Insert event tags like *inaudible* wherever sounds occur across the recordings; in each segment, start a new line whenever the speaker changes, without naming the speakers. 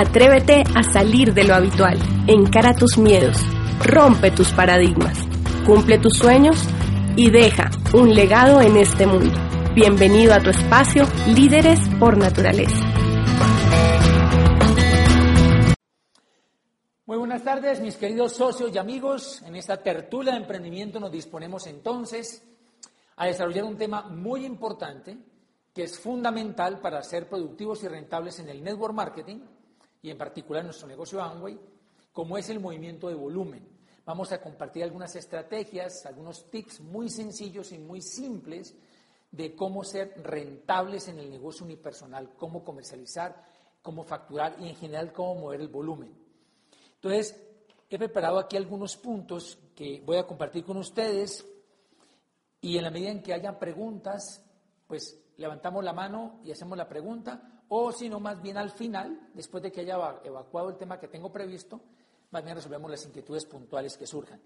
Atrévete a salir de lo habitual, encara tus miedos, rompe tus paradigmas, cumple tus sueños y deja un legado en este mundo. Bienvenido a tu espacio Líderes por Naturaleza.
Muy buenas tardes, mis queridos socios y amigos. En esta tertulia de emprendimiento nos disponemos entonces a desarrollar un tema muy importante que es fundamental para ser productivos y rentables en el network marketing y en particular nuestro negocio Amway, como es el movimiento de volumen. Vamos a compartir algunas estrategias, algunos tips muy sencillos y muy simples de cómo ser rentables en el negocio unipersonal, cómo comercializar, cómo facturar y en general cómo mover el volumen. Entonces, he preparado aquí algunos puntos que voy a compartir con ustedes y en la medida en que hayan preguntas, pues levantamos la mano y hacemos la pregunta o si no, más bien al final, después de que haya evacuado el tema que tengo previsto, más bien resolvemos las inquietudes puntuales que surjan.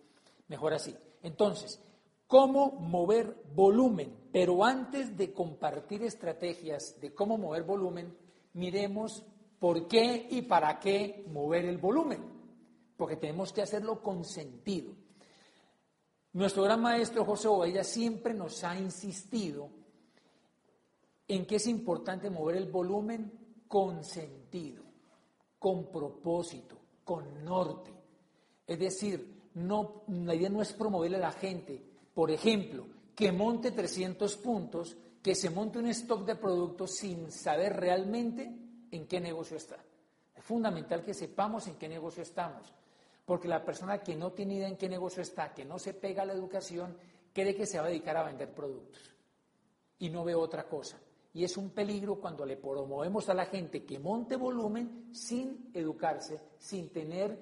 Mejor así. Entonces, ¿cómo mover volumen? Pero antes de compartir estrategias de cómo mover volumen, miremos por qué y para qué mover el volumen. Porque tenemos que hacerlo con sentido. Nuestro gran maestro José Ovella siempre nos ha insistido en que es importante mover el volumen con sentido, con propósito, con norte. Es decir, no, la idea no es promoverle a la gente, por ejemplo, que monte 300 puntos, que se monte un stock de productos sin saber realmente en qué negocio está. Es fundamental que sepamos en qué negocio estamos, porque la persona que no tiene idea en qué negocio está, que no se pega a la educación, cree que se va a dedicar a vender productos y no ve otra cosa y es un peligro cuando le promovemos a la gente que monte volumen sin educarse, sin tener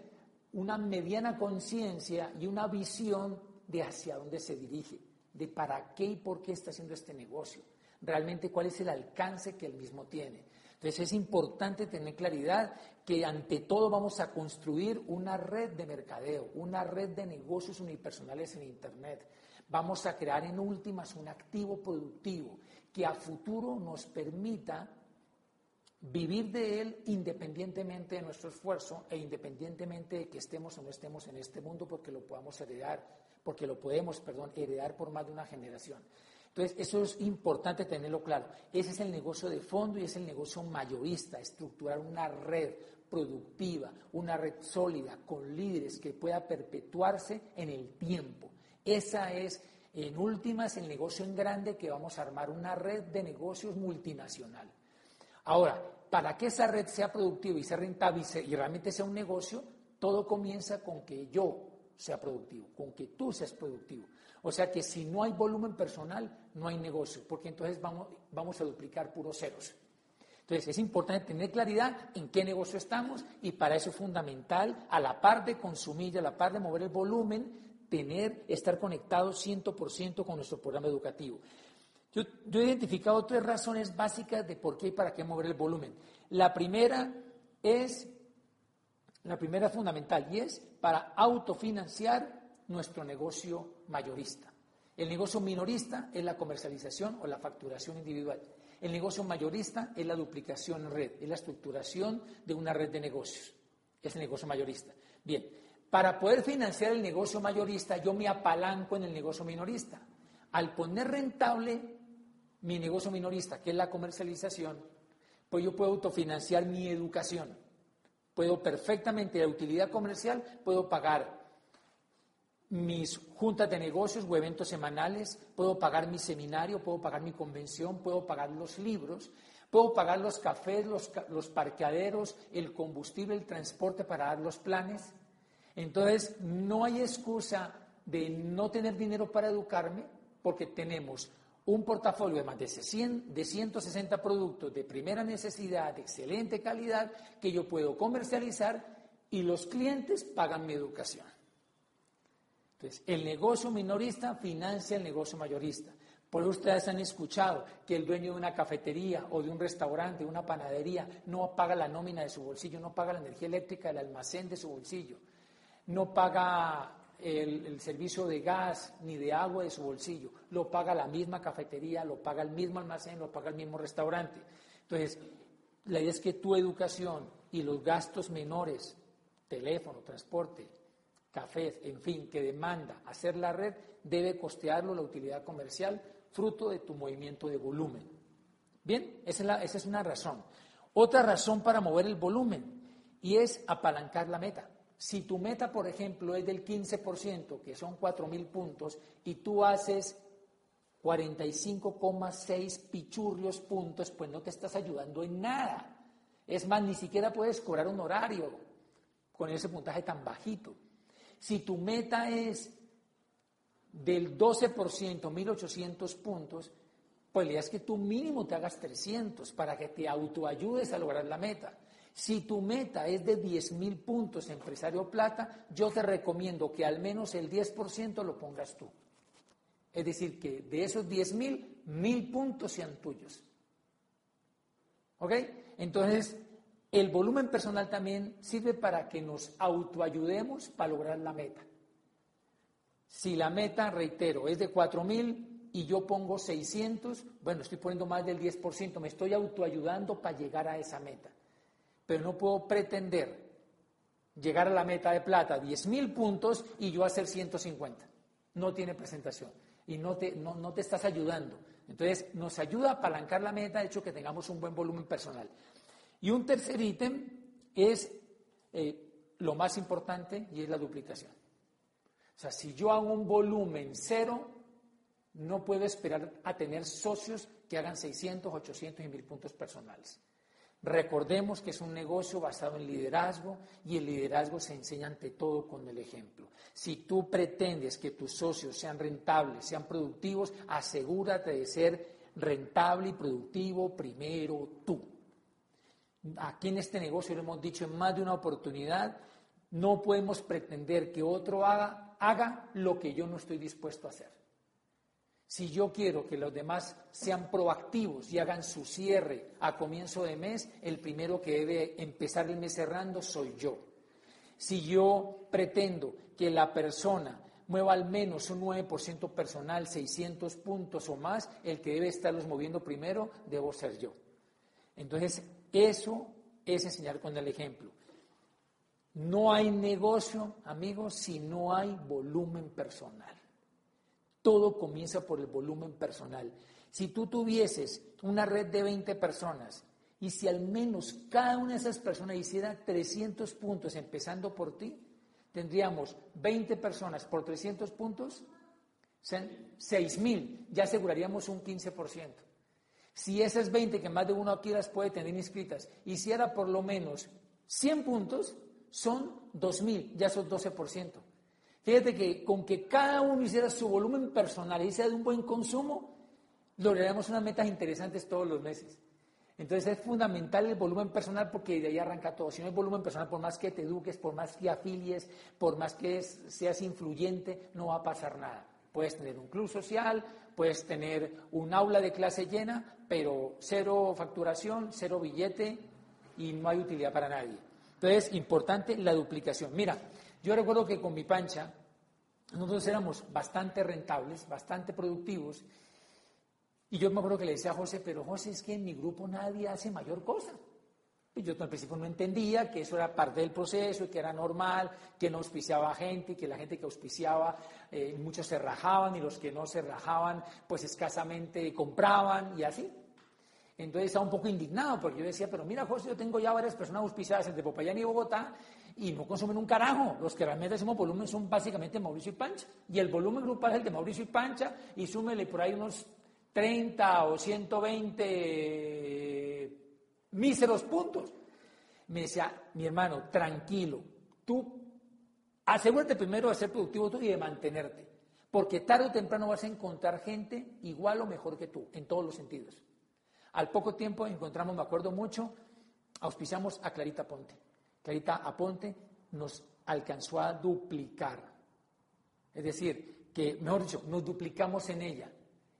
una mediana conciencia y una visión de hacia dónde se dirige, de para qué y por qué está haciendo este negocio, realmente cuál es el alcance que él mismo tiene. Entonces es importante tener claridad que ante todo vamos a construir una red de mercadeo, una red de negocios unipersonales en Internet. Vamos a crear en últimas un activo productivo que a futuro nos permita vivir de él independientemente de nuestro esfuerzo e independientemente de que estemos o no estemos en este mundo porque lo podamos heredar, porque lo podemos, perdón, heredar por más de una generación. Entonces, eso es importante tenerlo claro. Ese es el negocio de fondo y es el negocio mayorista, estructurar una red productiva, una red sólida, con líderes que pueda perpetuarse en el tiempo. Esa es en últimas, el negocio en grande que vamos a armar una red de negocios multinacional. Ahora, para que esa red sea productiva y sea rentable y, realmente sea un negocio, todo comienza con que yo sea productivo, con que tú seas productivo. O sea que si no hay volumen personal, no hay negocio, porque entonces vamos, vamos a duplicar puros ceros. Entonces es importante tener claridad en qué negocio estamos y para eso es fundamental, a la par de consumir, a la par de mover el volumen, tener, estar conectado 100% con nuestro programa educativo. Yo, he identificado tres razones básicas de por qué y para qué mover el volumen. La primera es, la primera fundamental, y es para autofinanciar nuestro negocio mayorista. El negocio minorista es la comercialización o la facturación individual. El negocio mayorista es la duplicación en red, es la estructuración de una red de negocios. Es el negocio mayorista. Bien, para poder financiar el negocio mayorista, yo me apalanco en el negocio minorista. Al poner rentable mi negocio minorista, que es la comercialización, pues yo puedo autofinanciar mi educación. Puedo perfectamente, de utilidad comercial, puedo pagar mis juntas de negocios o eventos semanales, puedo pagar mi seminario, puedo pagar mi convención, puedo pagar los libros, puedo pagar los cafés, los, los parqueaderos, el combustible, el transporte para dar los planes. Entonces, no hay excusa de no tener dinero para educarme porque tenemos un portafolio de más de, 100, de 160 productos de primera necesidad, de excelente calidad, que yo puedo comercializar y los clientes pagan mi educación. Entonces, el negocio minorista financia el negocio mayorista. Por eso ustedes han escuchado que el dueño de una cafetería o de un restaurante, de una panadería, no paga la nómina de su bolsillo, no paga la energía eléctrica del almacén de su bolsillo, no paga el, servicio de gas ni de agua de su bolsillo, lo paga la misma cafetería, lo paga el mismo almacén, lo paga el mismo restaurante. Entonces, la idea es que tu educación y los gastos menores, teléfono, transporte, cafés, en fin, que demanda hacer la red, debe costearlo la utilidad comercial fruto de tu movimiento de volumen. Bien, esa es, una razón. Otra razón para mover el volumen y es apalancar la meta. Si tu meta, por ejemplo, es del 15%, que son 4.000 puntos, y tú haces 45,6 pichurrios puntos, pues no te estás ayudando en nada. Es más, ni siquiera puedes cobrar un horario con ese puntaje tan bajito. Si tu meta es del 12%, 1.800 puntos, pues le es que tú mínimo te hagas 300 para que te autoayudes a lograr la meta. Si tu meta es de 10.000 puntos empresario plata, yo te recomiendo que al menos el 10% lo pongas tú. Es decir, que de esos 10.000, 1.000 puntos sean tuyos. ¿Ok? Entonces, el volumen personal también sirve para que nos autoayudemos para lograr la meta. Si la meta, reitero, es de 4.000 y yo pongo 600, bueno, estoy poniendo más del 10%, me estoy autoayudando para llegar a esa meta. Pero no puedo pretender llegar a la meta de plata, 10.000 puntos, y yo hacer 150. No tiene presentación y no te, no, te estás ayudando. Entonces, nos ayuda a apalancar la meta, de hecho, que tengamos un buen volumen personal. Y un tercer ítem es eh, lo más importante y es la duplicación. O sea, si yo hago un volumen cero, no puedo esperar a tener socios que hagan 600, 800 y 1000 puntos personales. Recordemos que es un negocio basado en liderazgo y el liderazgo se enseña ante todo con el ejemplo. Si tú pretendes que tus socios sean rentables, sean productivos, asegúrate de ser rentable y productivo primero tú. Aquí en este negocio lo hemos dicho en más de una oportunidad, no podemos pretender que otro haga haga lo que yo no estoy dispuesto a hacer. Si yo quiero que los demás sean proactivos y hagan su cierre a comienzo de mes, el primero que debe empezar el mes cerrando soy yo. Si yo pretendo que la persona mueva al menos un 9% personal, 600 puntos o más, el que debe estarlos moviendo primero debo ser yo. Entonces, eso es enseñar con el ejemplo. No hay negocio, amigos, si no hay volumen personal. Todo comienza por el volumen personal. Si tú tuvieses una red de 20 personas y si al menos cada una de esas personas hiciera 300 puntos empezando por ti, tendríamos 20 personas por 300 puntos, 6.000, ya aseguraríamos un 15%. Si esas 20 que más de uno aquí las puede tener inscritas, hiciera por lo menos 100 puntos, son 2.000, ya son 12%. Fíjate que con que cada uno hiciera su volumen personal y sea de un buen consumo, lograríamos unas metas interesantes todos los meses. Entonces es fundamental el volumen personal porque de ahí arranca todo. Si no hay volumen personal, por más que te eduques, por más que afilies, por más que seas influyente, no va a pasar nada. Puedes tener un club social, puedes tener un aula de clase llena, pero cero facturación, cero billete y no hay utilidad para nadie. Entonces, importante la duplicación. Mira, yo recuerdo que con mi pancha, nosotros éramos bastante rentables, bastante productivos, y yo me acuerdo que le decía a José, pero José, es que en mi grupo nadie hace mayor cosa. Y yo al principio no entendía que eso era parte del proceso que era normal, que no auspiciaba gente que la gente que auspiciaba, eh, muchos se rajaban y los que no se rajaban, pues escasamente compraban y así. Entonces estaba un poco indignado porque yo decía, pero mira, José, yo tengo ya varias personas auspiciadas entre Popayán y Bogotá y no consumen un carajo. Los que realmente hacemos volumen son básicamente Mauricio y Pancha. Y el volumen grupal es el de Mauricio y Pancha y súmele por ahí unos 30 o 120 míseros puntos. Me decía, mi hermano, tranquilo, tú asegúrate primero de ser productivo tú y de mantenerte. Porque tarde o temprano vas a encontrar gente igual o mejor que tú, en todos los sentidos. Al poco tiempo encontramos, me acuerdo mucho, auspiciamos a Clarita Ponte. Clarita Aponte nos alcanzó a duplicar. Es decir, que, mejor dicho, nos duplicamos en ella.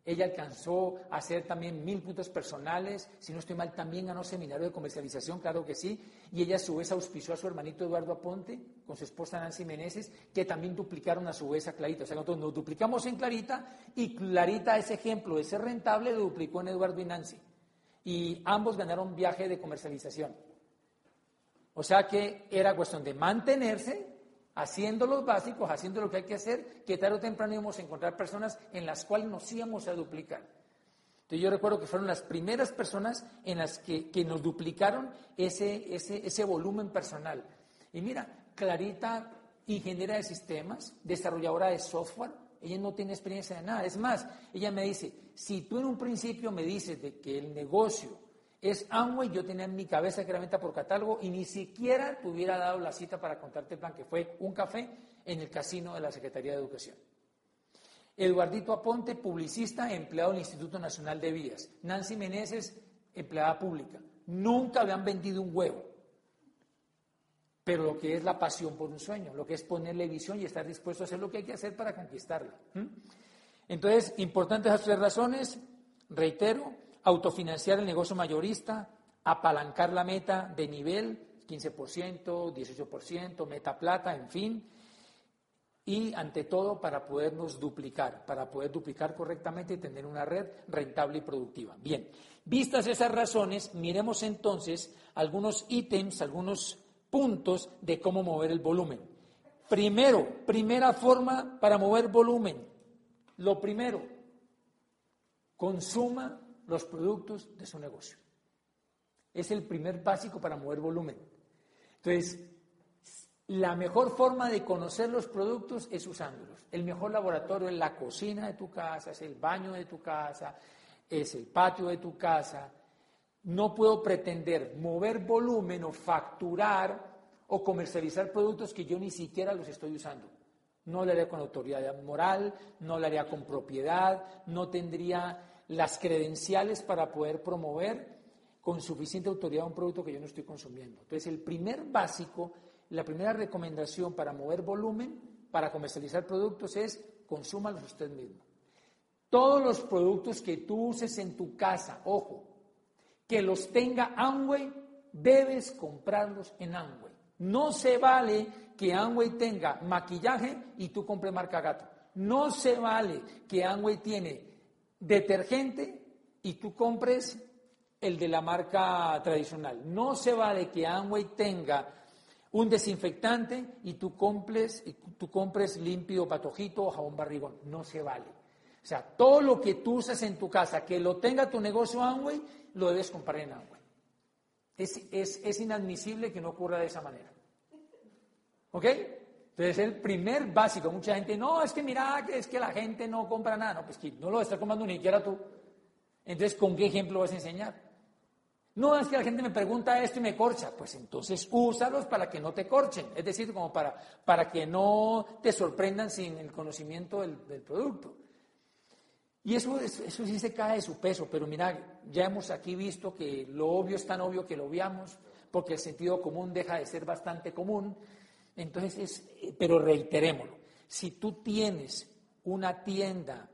Ella alcanzó a hacer también mil puntos personales, si no estoy mal, también ganó seminario de comercialización, claro que sí, y ella a su vez auspició a su hermanito Eduardo Aponte con su esposa Nancy Meneses, que también duplicaron a su vez a Clarita. O sea, nosotros nos duplicamos en Clarita y Clarita, ese ejemplo de ser rentable, lo duplicó en Eduardo y Nancy. Y ambos ganaron viaje de comercialización. O sea que era cuestión de mantenerse haciendo los básicos, haciendo lo que hay que hacer, que tarde o temprano íbamos a encontrar personas en las cuales nos íbamos a duplicar. Entonces yo recuerdo que fueron las primeras personas en las que, nos duplicaron ese, ese, ese volumen personal. Y mira, Clarita, ingeniera de sistemas, desarrolladora de software, ella no tiene experiencia de nada. Es más, ella me dice, si tú en un principio me dices de que el negocio es Amway, yo tenía en mi cabeza que era venta por catálogo y ni siquiera te hubiera dado la cita para contarte el plan, que fue un café en el casino de la Secretaría de Educación. Eduardito Aponte, publicista, empleado del Instituto Nacional de Vías. Nancy Meneses, empleada pública. Nunca habían vendido un huevo. Pero lo que es la pasión por un sueño, lo que es ponerle visión y estar dispuesto a hacer lo que hay que hacer para conquistarla. Entonces, importantes las tres razones, reitero, autofinanciar el negocio mayorista, apalancar la meta de nivel, 15%, 18%, meta plata, en fin, y ante todo para podernos duplicar, para poder duplicar correctamente y tener una red rentable y productiva. Bien, vistas esas razones, miremos entonces algunos ítems, algunos puntos de cómo mover el volumen. Primero, primera forma para mover volumen. Lo primero, consuma los productos de su negocio. Es el primer básico para mover volumen. Entonces, la mejor forma de conocer los productos es usándolos. El mejor laboratorio es la cocina de tu casa, es el baño de tu casa, es el patio de tu casa. No puedo pretender mover volumen o facturar o comercializar productos que yo ni siquiera los estoy usando. No lo haría con autoridad moral, no lo haría con propiedad, no tendría las credenciales para poder promover con suficiente autoridad un producto que yo no estoy consumiendo. Entonces, el primer básico, la primera recomendación para mover volumen, para comercializar productos es consúmalos usted mismo. Todos los productos que tú uses en tu casa, ojo, que los tenga Amway, debes comprarlos en Amway. No se vale que Amway tenga maquillaje y tú compres marca gato. No se vale que Amway tiene detergente y tú compres el de la marca tradicional. No se vale que Amway tenga un desinfectante y tú compres, y tú compres limpio patojito o jabón barrigón. No se vale. O sea, todo lo que tú usas en tu casa, que lo tenga tu negocio Amway, lo debes comprar en Amway. Es, es, es inadmisible que no ocurra de esa manera. ¿Ok? Entonces, el primer básico. Mucha gente, no, es que mira, es que la gente no compra nada. No, pues que no lo está comprando ni siquiera tú. Entonces, ¿con qué ejemplo vas a enseñar? No, es que la gente me pregunta esto y me corcha. Pues entonces úsalos para que no te corchen. Es decir, como para, para que no te sorprendan sin el conocimiento del, producto. Y eso, eso sí se cae de su peso, pero mira, ya hemos aquí visto que lo obvio es tan obvio que lo obviamos, porque el sentido común deja de ser bastante común. Entonces, eh, pero reiterémoslo, si tú tienes una tienda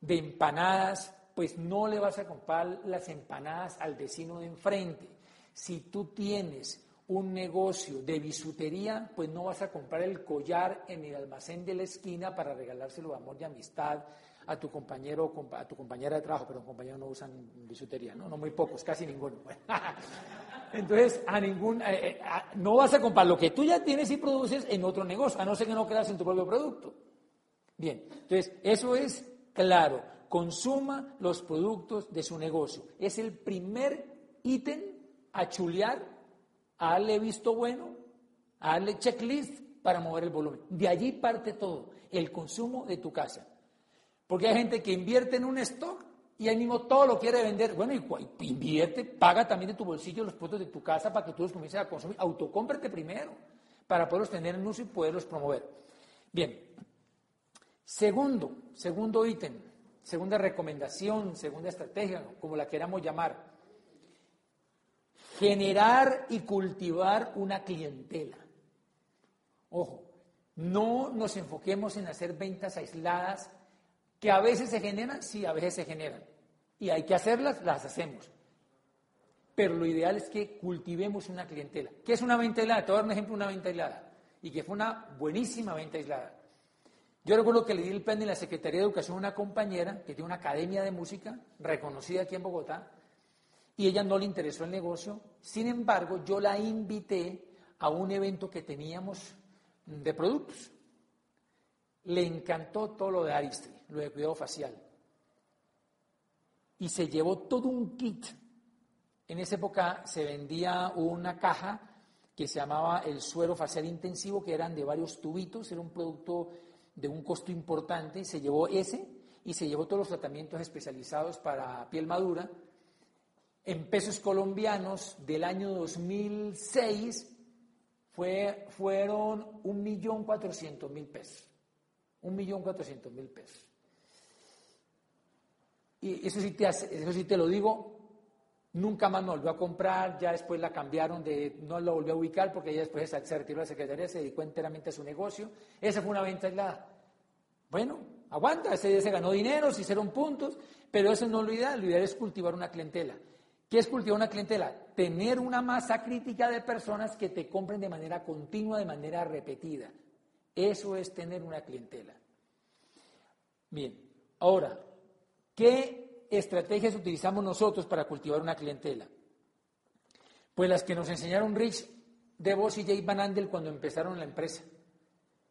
de empanadas, pues no le vas a comprar las empanadas al vecino de enfrente. Si tú tienes un negocio de bisutería, pues no vas a comprar el collar en el almacén de la esquina para regalárselo de amor y amistad a tu compañero a tu compañera de trabajo, pero compañeros no usan bisutería, ¿no? No muy pocos, casi ninguno. *laughs* Entonces, a ningún, eh, eh, no vas a comprar lo que tú ya tienes y produces en otro negocio, a no ser que no creas en tu propio producto. Bien, entonces, eso es claro. Consuma los productos de su negocio. Es el primer ítem a chulear, a darle visto bueno, a darle checklist para mover el volumen. De allí parte todo, el consumo de tu casa. Porque hay gente que invierte en un stock y ahí mismo todo lo quiere vender. Bueno, y, invierte, paga también de tu bolsillo los productos de tu casa para que tú los comiences a consumir. Autocómprate primero para poderlos tener en uso y poderlos promover. Bien, Segundo, segundo ítem, segunda recomendación, segunda estrategia, como la queramos llamar, generar y cultivar una clientela. Ojo, no nos enfoquemos en hacer ventas aisladas que a veces se generan, sí, a veces se generan. Y hay que hacerlas, las hacemos. Pero lo ideal es que cultivemos una clientela. ¿Qué es una venta aislada? Te voy a dar un ejemplo una venta aislada. Y que fue una buenísima venta aislada. Yo recuerdo que le di el plan de la Secretaría de Educación a una compañera que tiene una academia de música reconocida aquí en Bogotá y ella no le interesó el negocio. Sin embargo, yo la invité a un evento que teníamos de productos. Le encantó todo lo de Aristri, lo de cuidado facial. Y se llevó todo un kit. En esa época se vendía una caja que se llamaba el suero facial intensivo, que eran de varios tubitos, era un producto de un costo importante, se llevó ese y se llevó todos los tratamientos especializados para piel madura. En pesos colombianos del año 2006 fue, fueron 1.400.000 pesos. 1.400.000 pesos. Eso sí, te eso sí te lo digo, nunca más me volvió a comprar, ya después la cambiaron, de, no la volvió a ubicar porque ella después se retiró de la secretaría, se dedicó enteramente a su negocio. Esa fue una venta aislada. Bueno, aguanta, ese día se ganó dinero, se hicieron puntos, pero eso no es lo ideal, lo ideal es cultivar una clientela. ¿Qué es cultivar una clientela? Tener una masa crítica de personas que te compren de manera continua, de manera repetida. Eso es tener una clientela. Bien, ahora, ¿qué estrategias utilizamos nosotros para cultivar una clientela? Pues las que nos enseñaron Rich DeVos y Jay Van Andel cuando empezaron la empresa.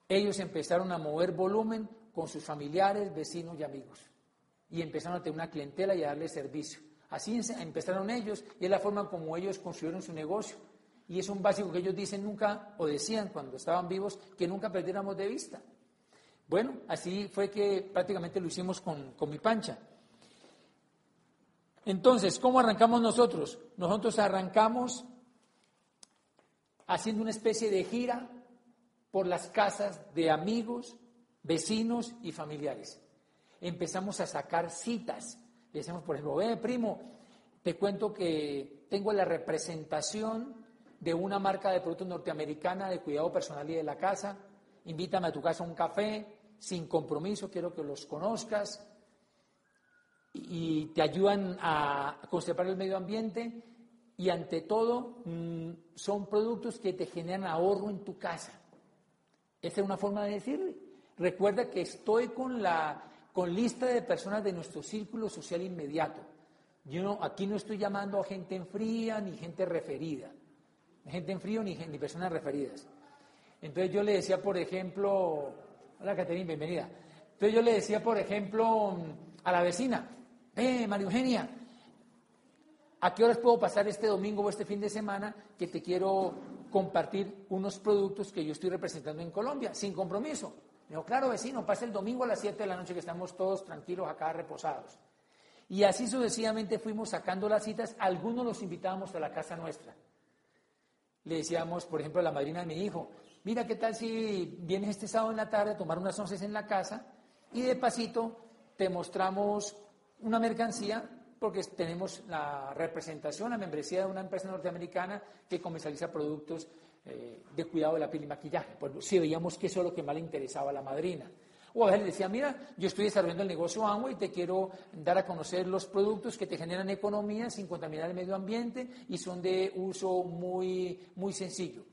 Ellos empezaron a mover volumen con sus familiares, vecinos y amigos. Y empezaron a tener una clientela y a darle servicio. Así empezaron ellos y es la forma como ellos construyeron su negocio. Y es un básico que ellos dicen nunca, o decían cuando estaban vivos, que nunca perdiéramos de vista. Bueno, así fue que prácticamente lo hicimos con, con mi pancha. Entonces, ¿cómo arrancamos nosotros? Nosotros arrancamos haciendo una especie de gira por las casas de amigos, vecinos y familiares. Empezamos a sacar citas decimos, por ejemplo, ve, primo, te cuento que tengo la representación de una marca de productos norteamericana de cuidado personal y de la casa. Invítame a tu casa a un café, sin compromiso, quiero que los conozcas. Y te ayudan a conservar el medio ambiente. Y ante todo, mm, son productos que te generan ahorro en tu casa. Esa es una forma de decirle. Recuerda que estoy con la con lista de personas de nuestro círculo social inmediato. Yo no, aquí no estoy llamando a gente en fría ni gente referida, gente en frío ni, ni personas referidas. Entonces yo le decía, por ejemplo, hola Caterina, bienvenida. Entonces yo le decía, por ejemplo, a la vecina, eh, María Eugenia, ¿a qué horas puedo pasar este domingo o este fin de semana que te quiero compartir unos productos que yo estoy representando en Colombia, sin compromiso? Me dijo, claro, vecino, pasa el domingo a las 7 de la noche que estamos todos tranquilos acá reposados. Y así sucesivamente fuimos sacando las citas, algunos los invitábamos a la casa nuestra. Le decíamos, por ejemplo, a la madrina de mi hijo, mira qué tal si vienes este sábado en la tarde a tomar unas once en la casa y de pasito te mostramos una mercancía porque tenemos la representación, la membresía de una empresa norteamericana que comercializa productos eh, de cuidado de la piel y maquillaje. Pues si veíamos que eso es lo que más le interesaba a la madrina. O a veces le decía, mira, yo estoy desarrollando el negocio agua y te quiero dar a conocer los productos que te generan economía sin contaminar el medio ambiente y son de uso muy, muy sencillo.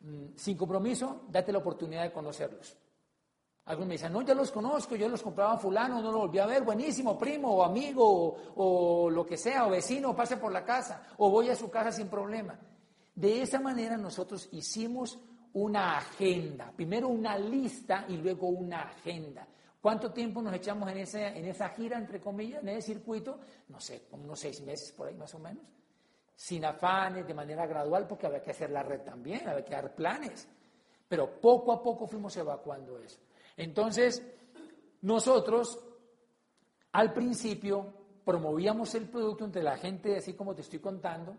Mm, sin compromiso, date la oportunidad de conocerlos. Algunos me dicen, no, ya los conozco, yo los compraba a fulano, no lo volví a ver, buenísimo, primo o amigo o, lo que sea, o vecino, pase por la casa, o voy a su casa sin problema. De esa manera nosotros hicimos una agenda, primero una lista y luego una agenda. ¿Cuánto tiempo nos echamos en, en esa gira, entre comillas, en ese circuito? No sé, unos seis meses por ahí más o menos. Sin afanes, de manera gradual, porque había que hacer la red también, había que dar planes. Pero poco a poco fuimos evacuando eso. Entonces, nosotros al principio promovíamos el producto entre la gente, así como te estoy contando,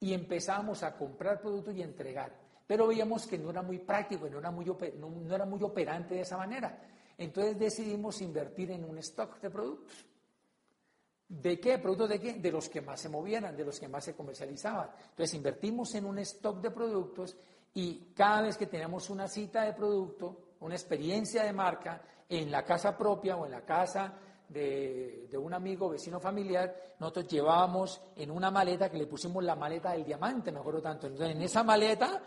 y empezamos a comprar productos y entregar. Pero veíamos que no era muy práctico, no era muy, no, era muy operante de esa manera. Entonces decidimos invertir en un stock de productos. ¿De qué? ¿Productos de qué? De los que más se movieran, de los que más se comercializaban. Entonces invertimos en un stock de productos y cada vez que tenemos una cita de producto, una experiencia de marca en la casa propia o en la casa de, un amigo, vecino familiar, nosotros llevábamos en una maleta que le pusimos la maleta del diamante, me acuerdo tanto. Entonces, en esa maleta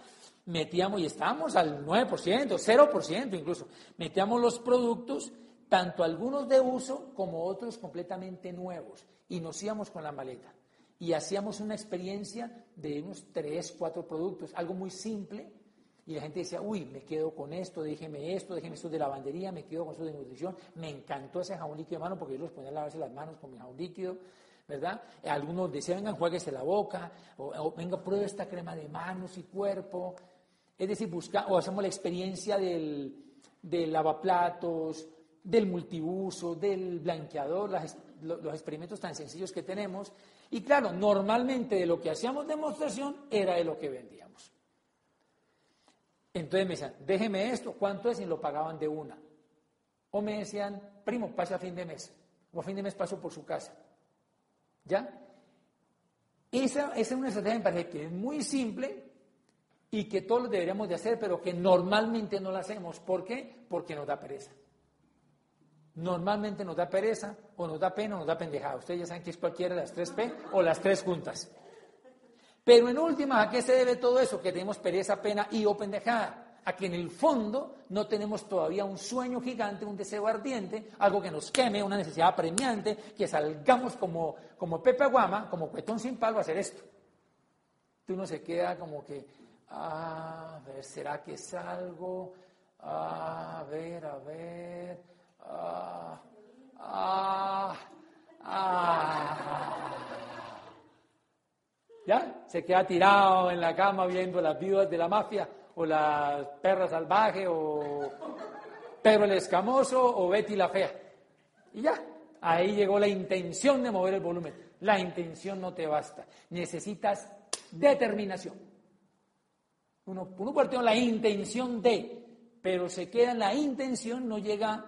metíamos, y estábamos al 9%, 0% incluso, metíamos los productos, tanto algunos de uso como otros completamente nuevos, y nos íbamos con la maleta. Y hacíamos una experiencia de unos 3, 4 productos, algo muy simple, y la gente decía, uy, me quedo con esto, déjeme esto, déjeme esto de lavandería, me quedo con esto de nutrición. Me encantó ese jabón líquido de mano porque yo los ponía a lavarse las manos con mi jabón líquido, ¿verdad? Algunos decían, venga, jueguese la boca, o, venga, pruebe esta crema de manos y cuerpo. Es decir, busca, o hacemos la experiencia del, del lavaplatos, del multiuso, del blanqueador, los experimentos tan sencillos que tenemos. Y claro, normalmente de lo que hacíamos demostración era de lo que vendíamos. Entonces me decían, déjeme esto, ¿cuánto es? Y lo pagaban de una. O me decían, primo, pase a fin de mes. O a fin de mes paso por su casa. ¿Ya? Esa, esa es una estrategia, me parece que es muy simple y que todos deberíamos de hacer, pero que normalmente no la hacemos. ¿Por qué? Porque nos da pereza. Normalmente nos da pereza, o nos da pena, o nos da pendejada. Ustedes ya saben que es cualquiera de las tres P o las tres juntas. Pero en última, ¿a qué se debe todo eso? Que tenemos pereza, pena y o pendejada. A que en el fondo no tenemos todavía un sueño gigante, un deseo ardiente, algo que nos queme, una necesidad apremiante, que salgamos como, como Pepe Aguama, como cuetón sin palo a hacer esto. Tú no se queda como que, ah, a ver, ¿será que salgo? Ah, a ver, a ver, ah, ah, ah. ¿Ya? Se queda tirado en la cama viendo las viudas de la mafia, o las perras salvajes, o Pedro el Escamoso, o Betty la Fea. Y ya, ahí llegó la intención de mover el volumen. La intención no te basta. Necesitas determinación. Uno, uno parte la intención de, pero se queda en la intención, no llega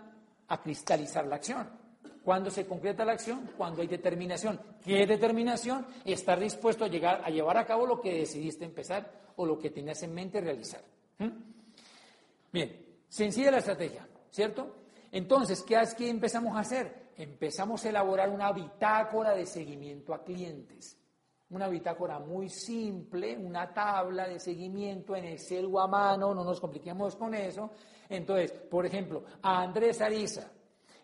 a cristalizar la acción. ¿Cuándo se concreta la acción? Cuando hay determinación. ¿Qué determinación? Estar dispuesto a, llegar, a llevar a cabo lo que decidiste empezar o lo que tenías en mente realizar. ¿Mm? Bien, sencilla la estrategia, ¿cierto? Entonces, ¿qué, ¿qué empezamos a hacer? Empezamos a elaborar una bitácora de seguimiento a clientes. Una bitácora muy simple, una tabla de seguimiento en Excel o a mano, no nos compliquemos con eso. Entonces, por ejemplo, a Andrés Ariza,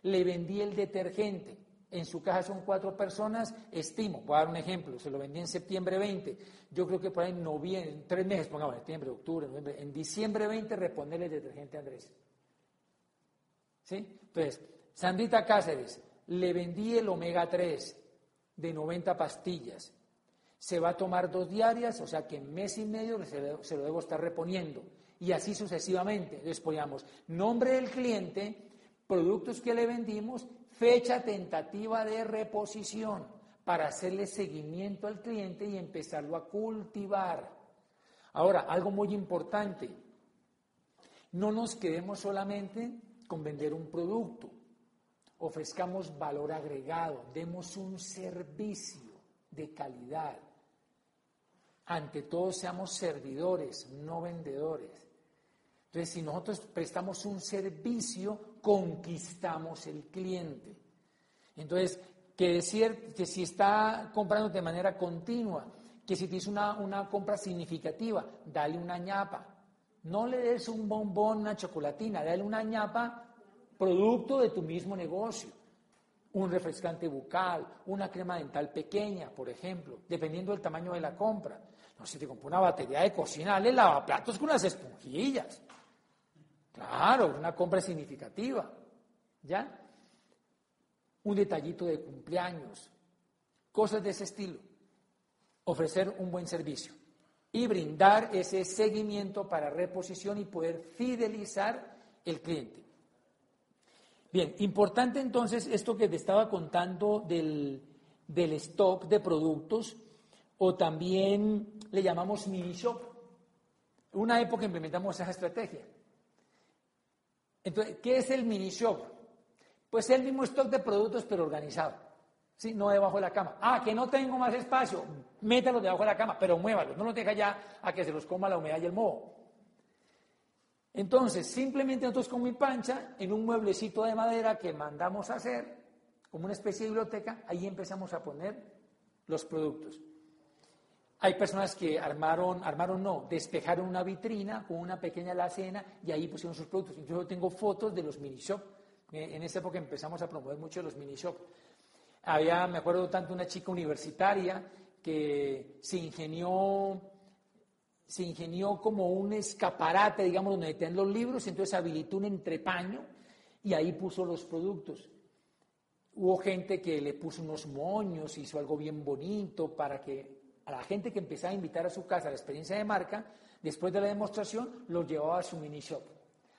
le vendí el detergente. En su caja son cuatro personas, estimo, voy a dar un ejemplo, se lo vendí en septiembre 20, yo creo que por ahí en noviembre, tres meses, pongamos, septiembre, octubre, noviembre, en diciembre 20 responderle el detergente a Andrés. ¿Sí? Entonces, Sandrita Cáceres, le vendí el omega 3 de 90 pastillas. Se va a tomar dos diarias, o sea que en mes y medio se, lo debo estar reponiendo. Y así sucesivamente. Entonces poníamos nombre del cliente, productos que le vendimos, fecha tentativa de reposición para hacerle seguimiento al cliente y empezarlo a cultivar. Ahora, algo muy importante, no nos quedemos solamente con vender un producto, ofrezcamos valor agregado, demos un servicio de calidad. Ante todo, seamos servidores, no vendedores. Entonces, si nosotros prestamos un servicio, conquistamos el cliente. Entonces, que, decir, que si está comprando de manera continua, que si tienes una, una compra significativa, dale una ñapa. No le des un bombón, una chocolatina, dale una ñapa producto de tu mismo negocio. Un refrescante bucal, una crema dental pequeña, por ejemplo, dependiendo del tamaño de la compra. No, si te compra una batería de cocina, dale lavaplatos con unas esponjillas. Claro, una compra significativa. ¿Ya? Un detallito de cumpleaños. Cosas de ese estilo. Ofrecer un buen servicio. Y brindar ese seguimiento para reposición y poder fidelizar el cliente. Bien, importante entonces esto que te estaba contando del, del stock de productos o también le llamamos mini shop. Una época implementamos esa estrategia. Entonces, ¿qué es el mini shop? Pues el mismo stock de productos, pero organizado. ¿Sí? No debajo de la cama. Ah, que no tengo más espacio, métalos debajo de la cama, pero muévalos, no los deja ya a que se los coma la humedad y el moho. Entonces, simplemente nosotros con mi pancha, en un mueblecito de madera que mandamos a hacer, como una especie de biblioteca, ahí empezamos a poner los productos. Hay personas que armaron, armaron no, despejaron una vitrina con una pequeña alacena y ahí pusieron sus productos. Yo tengo fotos de los mini shop. En esa época empezamos a promover mucho los mini shop. Había, me acuerdo tanto, una chica universitaria que se ingenió, se ingenió como un escaparate, digamos, donde metían los libros, entonces habilitó un entrepaño y ahí puso los productos. Hubo gente que le puso unos moños, hizo algo bien bonito para que a la gente que empezaba a invitar a su casa a la experiencia de marca, después de la demostración, los llevaba a su mini shop,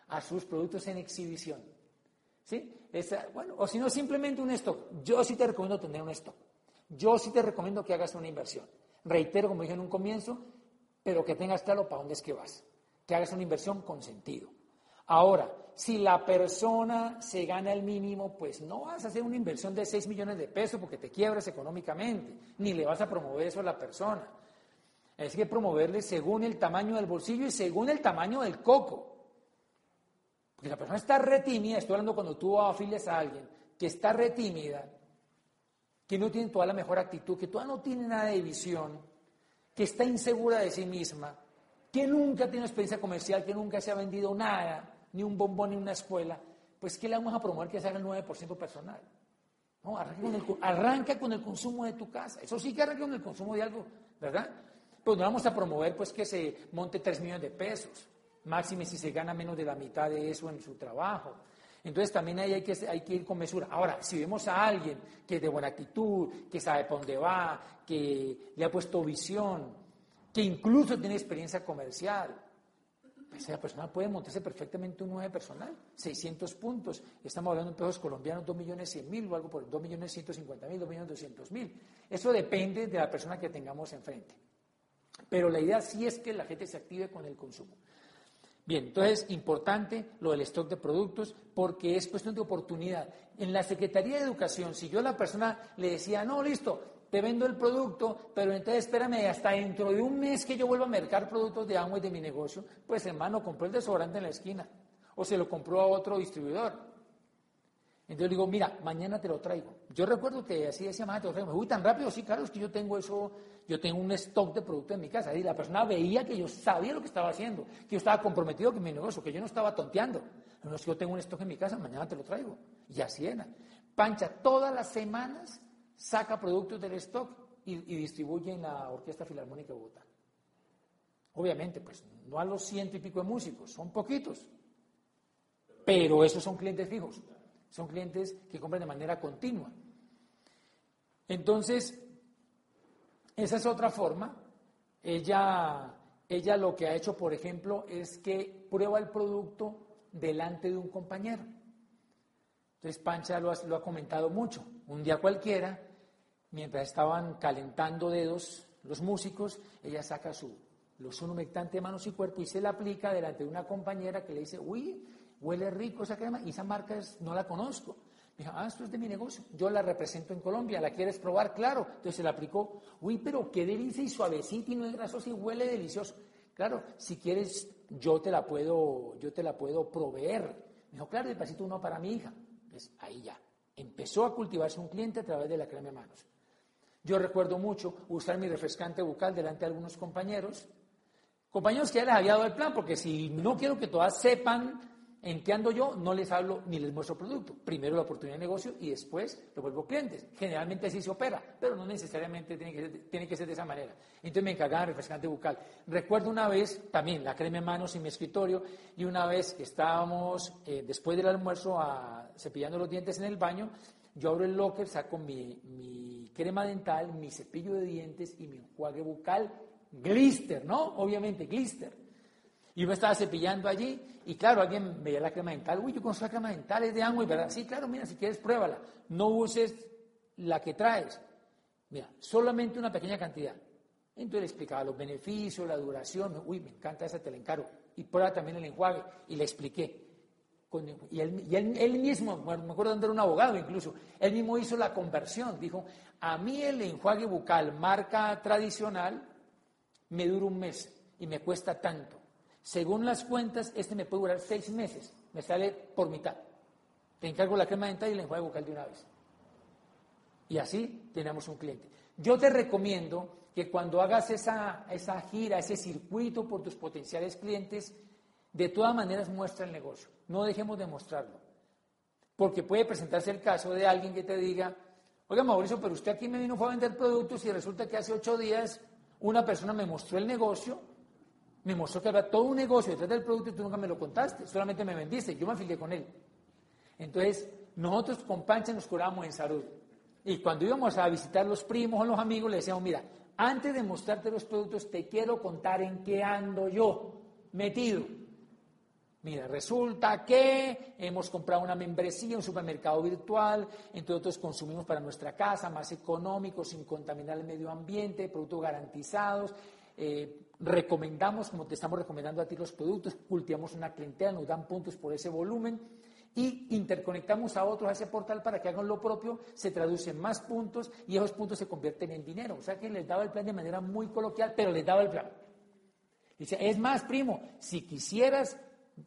a sus productos en exhibición. ¿Sí? bueno, o si no, simplemente un stock. Yo sí te recomiendo tener un stock. Yo sí te recomiendo que hagas una inversión. Reitero, como dije en un comienzo, pero que tengas claro para dónde es que vas. Que hagas una inversión con sentido. Ahora, si la persona se gana el mínimo, pues no vas a hacer una inversión de 6 millones de pesos porque te quiebras económicamente, ni le vas a promover eso a la persona. Es que promoverle según el tamaño del bolsillo y según el tamaño del coco. Porque la persona está retímida, estoy hablando cuando tú afilias a alguien que está retímida, que no tiene toda la mejor actitud, que todavía no tiene nada de visión, que está insegura de sí misma, que nunca tiene experiencia comercial, que nunca se ha vendido nada, ni un bombón ni una escuela, pues ¿qué le vamos a promover que se haga el 9% personal? No, arranca con, el, consumo de tu casa. Eso sí que arranca con el consumo de algo, ¿verdad? Pues no vamos a promover pues que se monte 3 millones de pesos, máxime si se gana menos de la mitad de eso en su trabajo. Entonces también ahí hay que, hay que ir con mesura. Ahora, si vemos a alguien que es de buena actitud, que sabe para dónde va, que le ha puesto visión, que incluso tiene experiencia comercial, esa persona puede montarse perfectamente un 9 personal, 600 puntos. Estamos hablando en pesos colombianos, 2 millones 100 mil o algo por 2 millones 150 mil, 2 millones 200 mil. Eso depende de la persona que tengamos enfrente. Pero la idea sí es que la gente se active con el consumo. Bien, entonces, importante lo del stock de productos porque es cuestión de oportunidad. En la Secretaría de Educación, si yo a la persona le decía, no, listo, te vendo el producto, pero entonces espérame hasta dentro de un mes que yo vuelva a mercar productos de agua y de mi negocio, pues hermano, compró el desodorante en la esquina o se lo compró a otro distribuidor. Entonces digo, mira, mañana te lo traigo. Yo recuerdo que así decía, mañana te lo traigo. Me tan rápido, sí, claro, es que yo tengo eso, yo tengo un stock de productos en mi casa. Y la persona veía que yo sabía lo que estaba haciendo, que yo estaba comprometido con mi negocio, que yo no estaba tonteando. No, es que yo tengo un stock en mi casa, mañana te lo traigo. Y así era. Pancha, todas las semanas saca productos del stock y, distribuye en la Orquesta Filarmónica de Bogotá. Obviamente, pues no a los ciento y pico de músicos, son poquitos, pero esos son clientes fijos, son clientes que compran de manera continua. Entonces, esa es otra forma. Ella, ella lo que ha hecho, por ejemplo, es que prueba el producto delante de un compañero. Entonces Pancha lo ha, comentado mucho. Un día cualquiera, mientras estaban calentando dedos los músicos, ella saca su loción humectante manos y cuerpo y se la aplica delante de una compañera que le dice, uy, huele rico esa crema y esa marca no la conozco. Me dijo, ah, esto es de mi negocio, yo la represento en Colombia, ¿la quieres probar? Claro. Entonces se la aplicó, uy, pero qué delicia y suavecita y no es grasosa y huele delicioso. Claro, si quieres, yo te la puedo, yo te la puedo proveer. Me dijo, claro, despacito uno para mi hija ahí ya. Empezó a cultivarse un cliente a través de la crema de manos. Yo recuerdo mucho usar mi refrescante bucal delante de algunos compañeros. Compañeros que ya les había dado el plan, porque si no quiero que todas sepan ¿En qué ando yo? No les hablo ni les muestro producto. Primero la oportunidad de negocio y después lo vuelvo clientes. Generalmente así se opera, pero no necesariamente tiene que, ser, tiene que ser de esa manera. Entonces me encargaba refrescante bucal. Recuerdo una vez también la crema en manos en mi escritorio y una vez que estábamos eh, después del almuerzo a, cepillando los dientes en el baño, yo abro el locker, saco mi, mi crema dental, mi cepillo de dientes y mi enjuague bucal, glister, ¿no? Obviamente, glister. Y yo me estaba cepillando allí y claro, alguien veía la crema dental. Uy, yo conozco la crema dental, es de agua y verdad. Sí, claro, mira, si quieres pruébala. No uses la que traes. Mira, solamente una pequeña cantidad. Entonces le explicaba los beneficios, la duración. Uy, me encanta esa, te la encargo. Y prueba también el enjuague. Y le expliqué. y, él, mismo, me acuerdo de un abogado incluso, él mismo hizo la conversión. Dijo, a mí el enjuague bucal marca tradicional me dura un mes y me cuesta tanto. Según las cuentas, este me puede durar seis meses. Me sale por mitad. Te encargo la crema dental y el enjuague bucal de una vez. Y así tenemos un cliente. Yo te recomiendo que cuando hagas esa, esa gira, ese circuito por tus potenciales clientes, de todas maneras muestra el negocio. No dejemos de mostrarlo. Porque puede presentarse el caso de alguien que te diga, oiga Mauricio, pero usted aquí me vino fue a vender productos y resulta que hace ocho días una persona me mostró el negocio, me mostró que había todo un negocio detrás del producto y tú nunca me lo contaste, solamente me vendiste, yo me afilié con él. Entonces, nosotros con Pancha nos curamos en salud. Y cuando íbamos a visitar los primos o los amigos, le decíamos, mira, antes de mostrarte los productos, te quiero contar en qué ando yo metido. Mira, resulta que hemos comprado una membresía, un supermercado virtual, entre otros consumimos para nuestra casa, más económico, sin contaminar el medio ambiente, productos garantizados. Eh, recomendamos, como te estamos recomendando a ti los productos, cultivamos una clientela, nos dan puntos por ese volumen y interconectamos a otros a ese portal para que hagan lo propio, se traducen más puntos y esos puntos se convierten en dinero. O sea que les daba el plan de manera muy coloquial, pero les daba el plan. Dice, es más, primo, si quisieras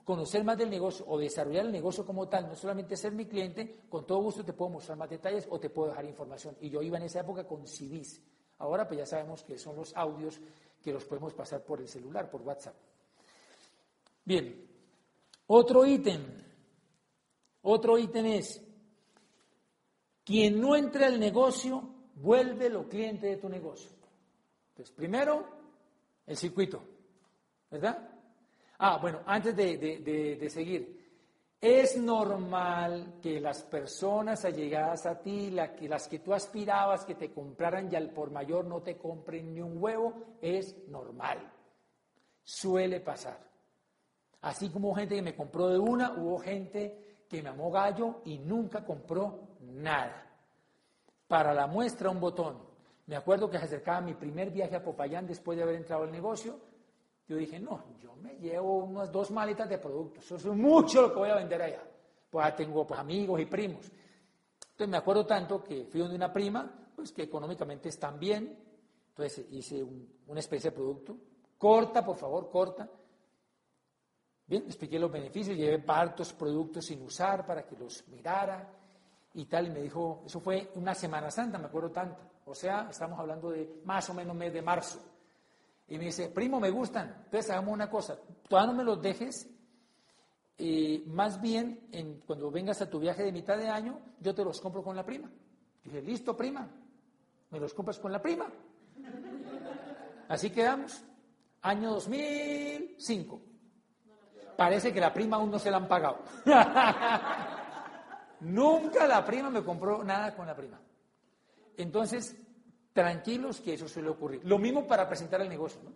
conocer más del negocio o desarrollar el negocio como tal, no solamente ser mi cliente, con todo gusto te puedo mostrar más detalles o te puedo dejar información. Y yo iba en esa época con CDs. Ahora pues ya sabemos que son los audios que los podemos pasar por el celular, por WhatsApp. Bien, otro ítem. Otro ítem es, quien no entra al negocio, vuelve lo cliente de tu negocio. Entonces, primero, el circuito, ¿verdad? Ah, bueno, antes de, seguir, es normal que las personas allegadas a ti, las que tú aspirabas que te compraran y al por mayor no te compren ni un huevo, es normal. Suele pasar. Así como hubo gente que me compró de una, hubo gente que me amó gallo y nunca compró nada. Para la muestra, un botón. Me acuerdo que se acercaba mi primer viaje a Popayán después de haber entrado al negocio yo dije, no, yo me llevo unas dos maletas de productos, eso es mucho lo que voy a vender allá. Pues tengo pues, amigos y primos. Entonces me acuerdo tanto que fui donde una prima, pues que económicamente están bien, entonces hice una especie de producto. Corta, por favor, corta. Bien, expliqué los beneficios, llevé partos productos sin usar para que los mirara y tal, y me dijo, eso fue una Semana Santa, me acuerdo tanto. O sea, estamos hablando de más o menos mes de marzo. Y me dice, primo, me gustan. Entonces hagamos una cosa, todavía no me los dejes. y más bien, en, cuando vengas a tu viaje de mitad de año, yo te los compro con la prima. dije, listo, prima, me los compras con la prima. Así quedamos. Año 2005. Parece que la prima aún no se la han pagado. *laughs* Nunca la prima me compró nada con la prima. Entonces, tranquilos que eso suele ocurrir. Lo mismo para presentar el negocio. ¿no?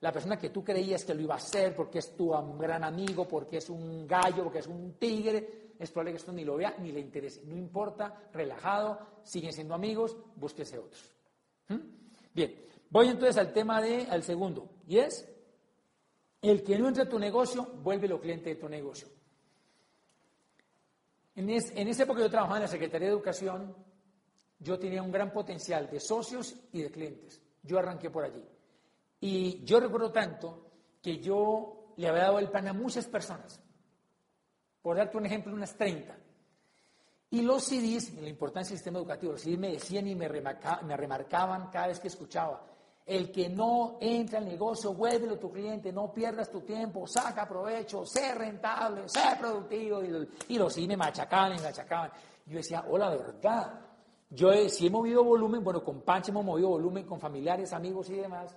La persona que tú creías que lo iba a hacer porque es tu gran amigo, porque es un gallo, porque es un tigre, es probable que esto ni lo vea ni le interese. No importa, relajado, siguen siendo amigos, búsquese otros. ¿Mm? Bien, voy entonces al tema de, al segundo, y es, el que no entra a tu negocio, vuelve lo cliente de tu negocio. En, en esa época yo trabajaba en la Secretaría de Educación yo tenía un gran potencial de socios y de clientes. Yo arranqué por allí. Y yo recuerdo tanto que yo le había dado el plan a muchas personas. Por darte un ejemplo, unas 30. Y los CDs, la importancia del sistema educativo, los CDs me decían y me, me remarcaban cada vez que escuchaba. El que no entra al negocio, vuélvelo a tu cliente, no pierdas tu tiempo, saca provecho, sé rentable, sé productivo. Y, los CDs me machacaban y me machacaban. Yo decía, oh, la verdad, yo si he movido volumen, bueno, con Pancha hemos movido volumen con familiares, amigos y demás,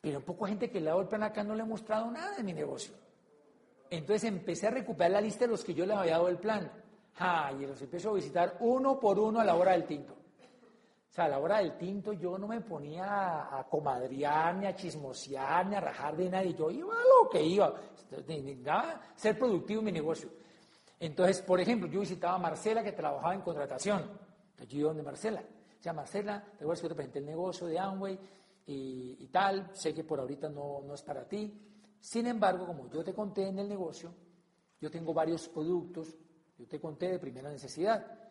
pero poco gente que le ha dado el plan acá no le he mostrado nada de mi negocio. Entonces empecé a recuperar la lista de los que yo les había dado el plan. Ah, y los empecé a visitar uno por uno a la hora del tinto. O sea, a la hora del tinto yo no me ponía a comadrear, ni a chismosear, ni a rajar de nadie. Yo iba a lo que iba. Necesitaba ser productivo en mi negocio. Entonces, por ejemplo, yo visitaba a Marcela que trabajaba en contratación. Allí donde Marcela. O sea, Marcela, te recuerdas que te presenté el negocio de Amway y, tal, sé que por ahorita no, no es para ti. Sin embargo, como yo te conté en el negocio, yo tengo varios productos, yo te conté de primera necesidad.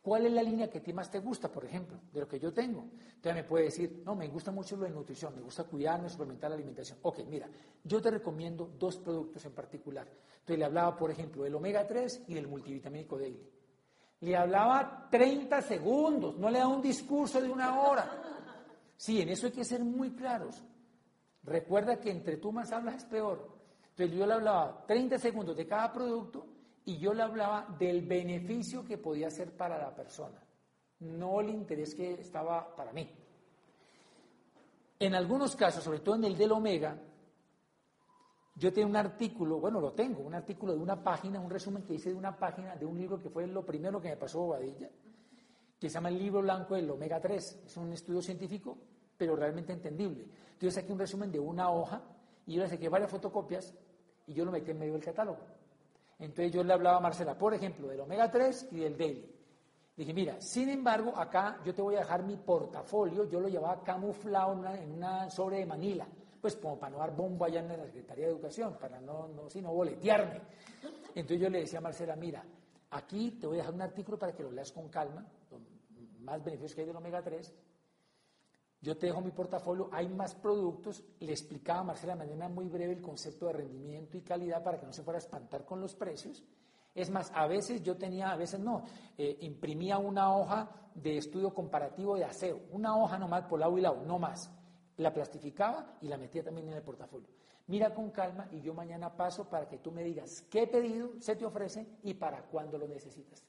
¿Cuál es la línea que a ti más te gusta, por ejemplo, de lo que yo tengo? Entonces me puede decir, no, me gusta mucho lo de nutrición, me gusta cuidarme, suplementar la alimentación. Ok, mira, yo te recomiendo dos productos en particular. Entonces le hablaba, por ejemplo, del omega 3 y del multivitamínico daily. Le hablaba 30 segundos, no le da un discurso de una hora. Sí, en eso hay que ser muy claros. Recuerda que entre tú más hablas es peor. Entonces yo le hablaba 30 segundos de cada producto y yo le hablaba del beneficio que podía ser para la persona, no el interés que estaba para mí. En algunos casos, sobre todo en el del omega, yo tengo un artículo, bueno, lo tengo, un artículo de una página, un resumen que hice de una página de un libro que fue lo primero que me pasó Bobadilla, que se llama el libro blanco del omega 3. Es un estudio científico, pero realmente entendible. Entonces saqué un resumen de una hoja y yo le saqué varias fotocopias y yo lo metí en medio del catálogo. Entonces yo le hablaba a Marcela, por ejemplo, del omega 3 y del daily. Dije, mira, sin embargo, acá yo te voy a dejar mi portafolio, yo lo llevaba camuflado en una sobre de Manila, pues como para no dar bombo allá en la Secretaría de Educación, para no, no, sino boletearme. Entonces yo le decía a Marcela, mira, aquí te voy a dejar un artículo para que lo leas con calma, más beneficios que hay del omega 3, yo te dejo mi portafolio, hay más productos. Le explicaba a Marcela de manera muy breve el concepto de rendimiento y calidad para que no se fuera a espantar con los precios. Es más, a veces yo tenía, a veces no, eh, imprimía una hoja de estudio comparativo de aseo, una hoja nomás por lado y lado, no más. La plastificaba y la metía también en el portafolio. Mira con calma y yo mañana paso para que tú me digas qué pedido se te ofrece y para cuándo lo necesitas.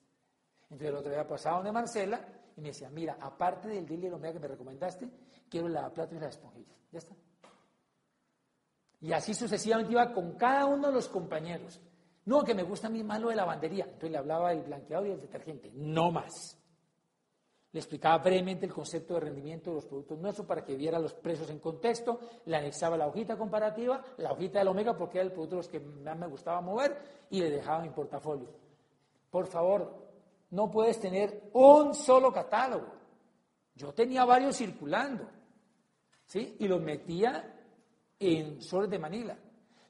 Entonces el otro día pasaba donde Marcela y me decía, mira, aparte del y omega que me recomendaste, quiero la plata y las esponjillas. Ya está. Y así sucesivamente iba con cada uno de los compañeros. No, que me gusta a mí más lo de lavandería. Entonces le hablaba del blanqueador y del detergente. No más. Le explicaba brevemente el concepto de rendimiento de los productos nuestros para que viera los precios en contexto. Le anexaba la hojita comparativa, la hojita del omega porque era el producto de los que más me gustaba mover y le dejaba mi portafolio. Por favor, no puedes tener un solo catálogo. Yo tenía varios circulando, ¿sí? Y los metía en sobres de Manila.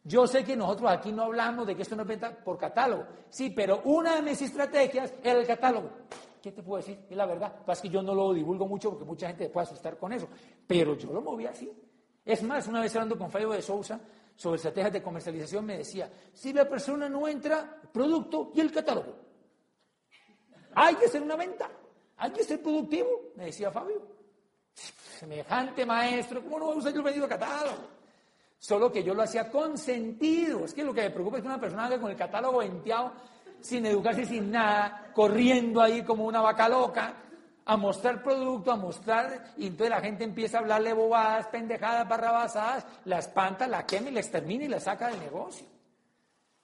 Yo sé que nosotros aquí no hablamos de que esto no es venta por catálogo, sí, pero una de mis estrategias era el catálogo. ¿Qué te puedo decir? Es la verdad. Es que yo no lo divulgo mucho porque mucha gente puede asustar con eso, pero yo lo movía así. Es más, una vez hablando con Fabio de Sousa sobre estrategias de comercialización, me decía, si la persona no entra, producto y el catálogo. Hay que hacer una venta, hay que ser productivo, me decía Fabio. Semejante maestro, ¿cómo no va a usar yo el pedido de catálogo? Solo que yo lo hacía con sentido. Es que lo que me preocupa es que una persona que con el catálogo venteado, sin educarse, sin nada, corriendo ahí como una vaca loca, a mostrar producto, a mostrar, y entonces la gente empieza a hablarle bobadas, pendejadas, barrabasadas, la espanta, la quema y la extermina y la saca del negocio.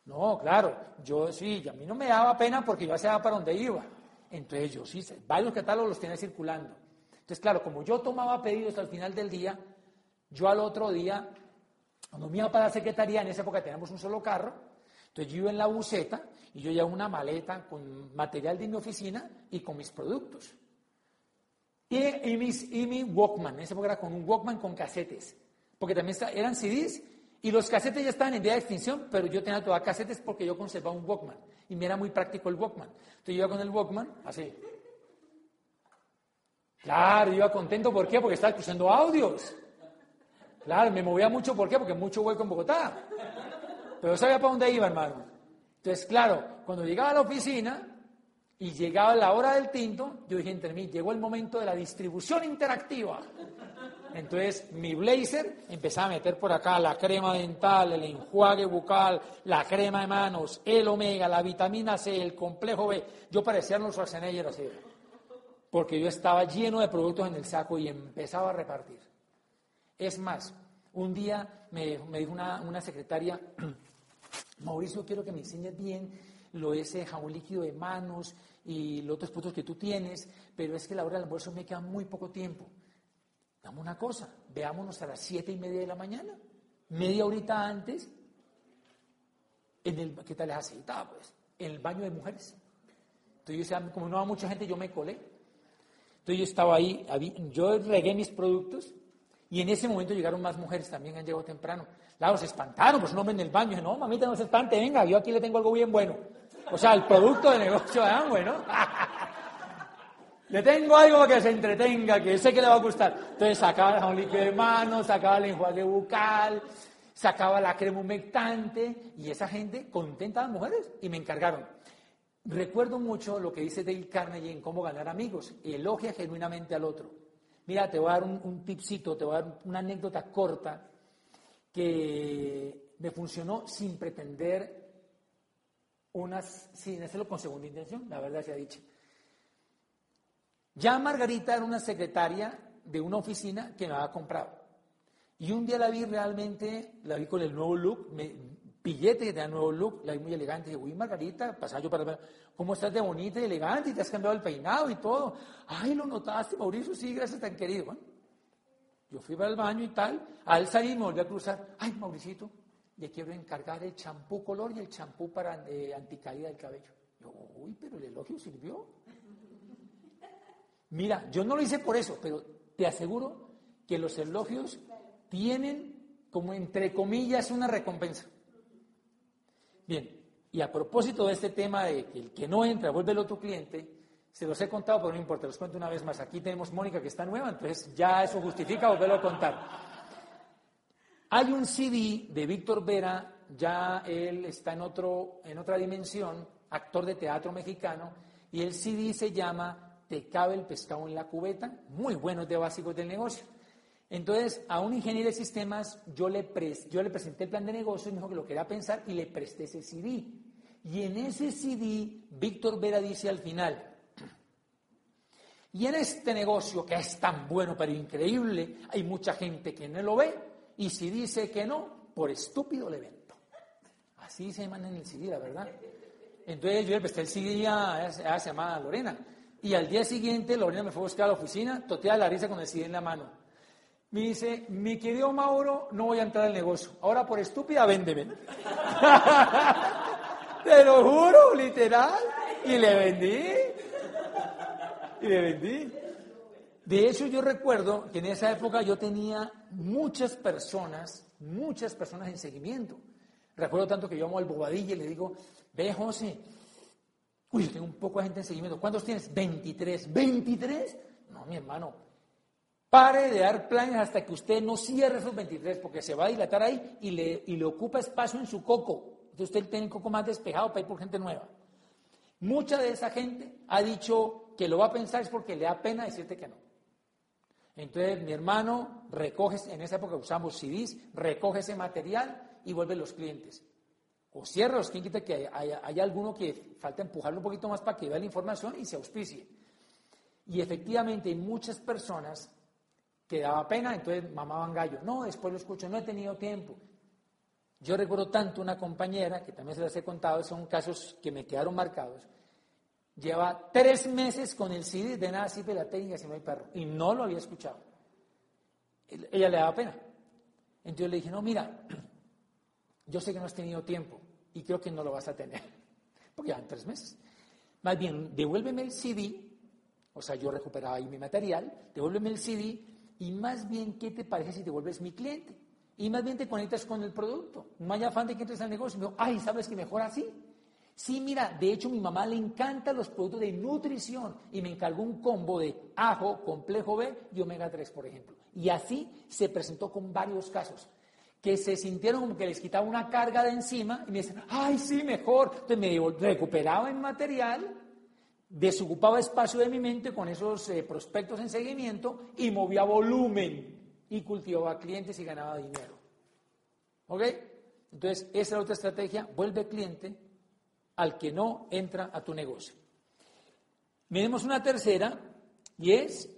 No, claro, yo sí, a mí no me daba pena porque yo hacía para donde iba. Entonces yo sí, varios catálogos los tenía circulando. Entonces, claro, como yo tomaba pedidos al final del día, yo al otro día, cuando me iba para la secretaría, en esa época teníamos un solo carro, entonces yo iba en la buceta y yo llevaba una maleta con material de mi oficina y con mis productos. Y, mi Walkman, en esa época era con un Walkman con casetes, porque también eran CDs y los casetes ya estaban en vía de extinción, pero yo tenía todas casetes porque yo conservaba un Walkman. Y me era muy práctico el Walkman. Entonces yo iba con el Walkman, así. Claro, yo iba contento, ¿por qué? Porque estaba escuchando audios. Claro, me movía mucho, ¿por qué? Porque mucho hueco en Bogotá. Pero yo sabía para dónde iba, hermano. Entonces, claro, cuando llegaba a la oficina y llegaba la hora del tinto, yo dije entre mí, llegó el momento de la distribución interactiva. Entonces mi blazer empezaba a meter por acá la crema dental, el enjuague bucal, la crema de manos, el omega, la vitamina C, el complejo B. Yo parecía los Schwarzenegger así, porque yo estaba lleno de productos en el saco y empezaba a repartir. Es más, un día me, dijo una, secretaria, *clears throat* Mauricio, quiero que me enseñes bien lo ese jabón líquido de manos y los otros productos que tú tienes, pero es que la hora del almuerzo me queda muy poco tiempo. Dame una cosa, veámonos a las siete y media de la mañana, media horita antes, en el, ¿qué tal es aceitada? Pues, en el baño de mujeres. Entonces, yo, como no va mucha gente, yo me colé. Entonces yo estaba ahí, yo regué mis productos Y en ese momento llegaron más mujeres, también han llegado temprano. Claro, se espantaron, pues un hombre en el baño. no, mamita, no se espante, venga, yo aquí le tengo algo bien bueno. O sea, el producto de negocio de Amway, ¿no? *laughs* le tengo algo que se entretenga, que sé que le va a gustar. Entonces sacaba el líquido de mano, sacaba el enjuague bucal, sacaba la crema humectante y esa gente contenta las mujeres y me encargaron. Recuerdo mucho lo que dice Dale Carnegie en cómo ganar amigos. Elogia genuinamente al otro. Mira, te voy a dar un, tipcito, te voy a dar una anécdota corta que me funcionó sin pretender unas, sin hacerlo con segunda intención, la verdad se ha dicho. Ya Margarita era una secretaria de una oficina que me había comprado. Y un día la vi realmente, la vi con el nuevo look, me, billete de nuevo look, la vi muy elegante. Dije, uy, Margarita, pasaba yo para ¿cómo estás de bonita y elegante? Y te has cambiado el peinado y todo. Ay, lo notaste, Mauricio, sí, gracias, tan querido. Bueno, yo fui para el baño y tal. Al salir me volví a cruzar. Ay, Mauricito, le quiero encargar el champú color y el champú para eh, anticaída del cabello. Yo, uy, pero el elogio sirvió. Mira, yo no lo hice por eso, pero te aseguro que los elogios tienen, como entre comillas, una recompensa. Bien, y a propósito de este tema de que el que no entra vuelve el otro cliente, se los he contado, pero no importa, los cuento una vez más. Aquí tenemos Mónica que está nueva, entonces ya eso justifica volverlo a contar. Hay un CD de Víctor Vera, ya él está en, otro, en otra dimensión, actor de teatro mexicano, y el CD se llama Te cabe el pescado en la cubeta, muy bueno de básicos del negocio. Entonces, a un ingeniero de sistemas yo le, yo le presenté el plan de negocio y me dijo que lo quería pensar y le presté ese CD. Y en ese CD, Víctor Vera dice al final, y en este negocio que es tan bueno pero increíble, hay mucha gente que no lo ve y si dice que no, por estúpido le vento. Así se llama en el CD, la verdad. Entonces yo le presté el CD a, esa llamada Lorena. Y al día siguiente Lorena me fue a buscar a la oficina, totea la risa con el CD en la mano. Me dice, mi querido Mauro, no voy a entrar al negocio. Ahora por estúpida, véndeme. *laughs* Te lo juro, literal. Y le vendí. Y le vendí. De hecho, yo recuerdo que en esa época yo tenía muchas personas, muchas personas en seguimiento. Recuerdo tanto que yo amo al bobadilla y le digo, ve José, uy, tengo un poco de gente en seguimiento. ¿Cuántos tienes? 23. ¿23? No, mi hermano, Pare de dar planes hasta que usted no cierre esos 23, porque se va a dilatar ahí y le, y le ocupa espacio en su coco. Entonces usted tiene el coco más despejado para ir por gente nueva. Mucha de esa gente ha dicho que lo va a pensar es porque le da pena decirte que no. Entonces mi hermano recoge, en esa época usamos CDs, recoge ese material y vuelve los clientes. O cierra los clientes que hay, alguno que falta empujarlo un poquito más para que vea la información y se auspicie. Y efectivamente muchas personas que daba pena, entonces mamaban gallo. No, después lo escucho, no he tenido tiempo. Yo recuerdo tanto una compañera, que también se las he contado, son casos que me quedaron marcados, lleva tres meses con el CD de nada sirve la técnica si no hay perro, y no lo había escuchado. Ella le daba pena. Entonces le dije, no, mira, *clears throat* yo sé que no has tenido tiempo y creo que no lo vas a tener, *laughs* porque llevan tres meses. Más bien, devuélveme el CD, o sea, yo recuperaba ahí mi material, devuélveme el CD y más bien, ¿qué te parece si te vuelves mi cliente? Y más bien te conectas con el producto. No hay afán de que entres al negocio. Y me digo, ay, ¿sabes que mejor así? Sí, mira, de hecho mi mamá le encantan los productos de nutrición y me encargó un combo de ajo, complejo B y omega 3, por ejemplo. Y así se presentó con varios casos que se sintieron como que les quitaba una carga de encima y me dicen, ay, sí, mejor. Entonces me recuperaba en material desocupaba espacio de mi mente con esos eh, prospectos en seguimiento y movía volumen y cultivaba clientes y ganaba dinero. ¿Ok? Entonces, esa es la otra estrategia, vuelve cliente al que no entra a tu negocio. Miremos una tercera y es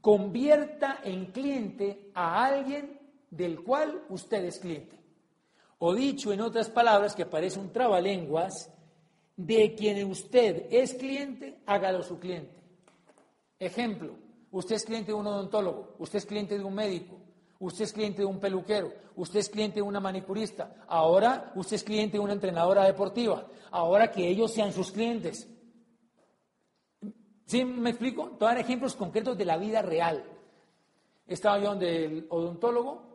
convierta en cliente a alguien del cual usted es cliente. O dicho en otras palabras, que parece un trabalenguas, de quien usted es cliente, hágalo su cliente. Ejemplo, usted es cliente de un odontólogo, usted es cliente de un médico, usted es cliente de un peluquero, usted es cliente de una manicurista, ahora usted es cliente de una entrenadora deportiva, ahora que ellos sean sus clientes. ¿Sí me explico? Dar ejemplos concretos de la vida real. Estaba yo donde el odontólogo.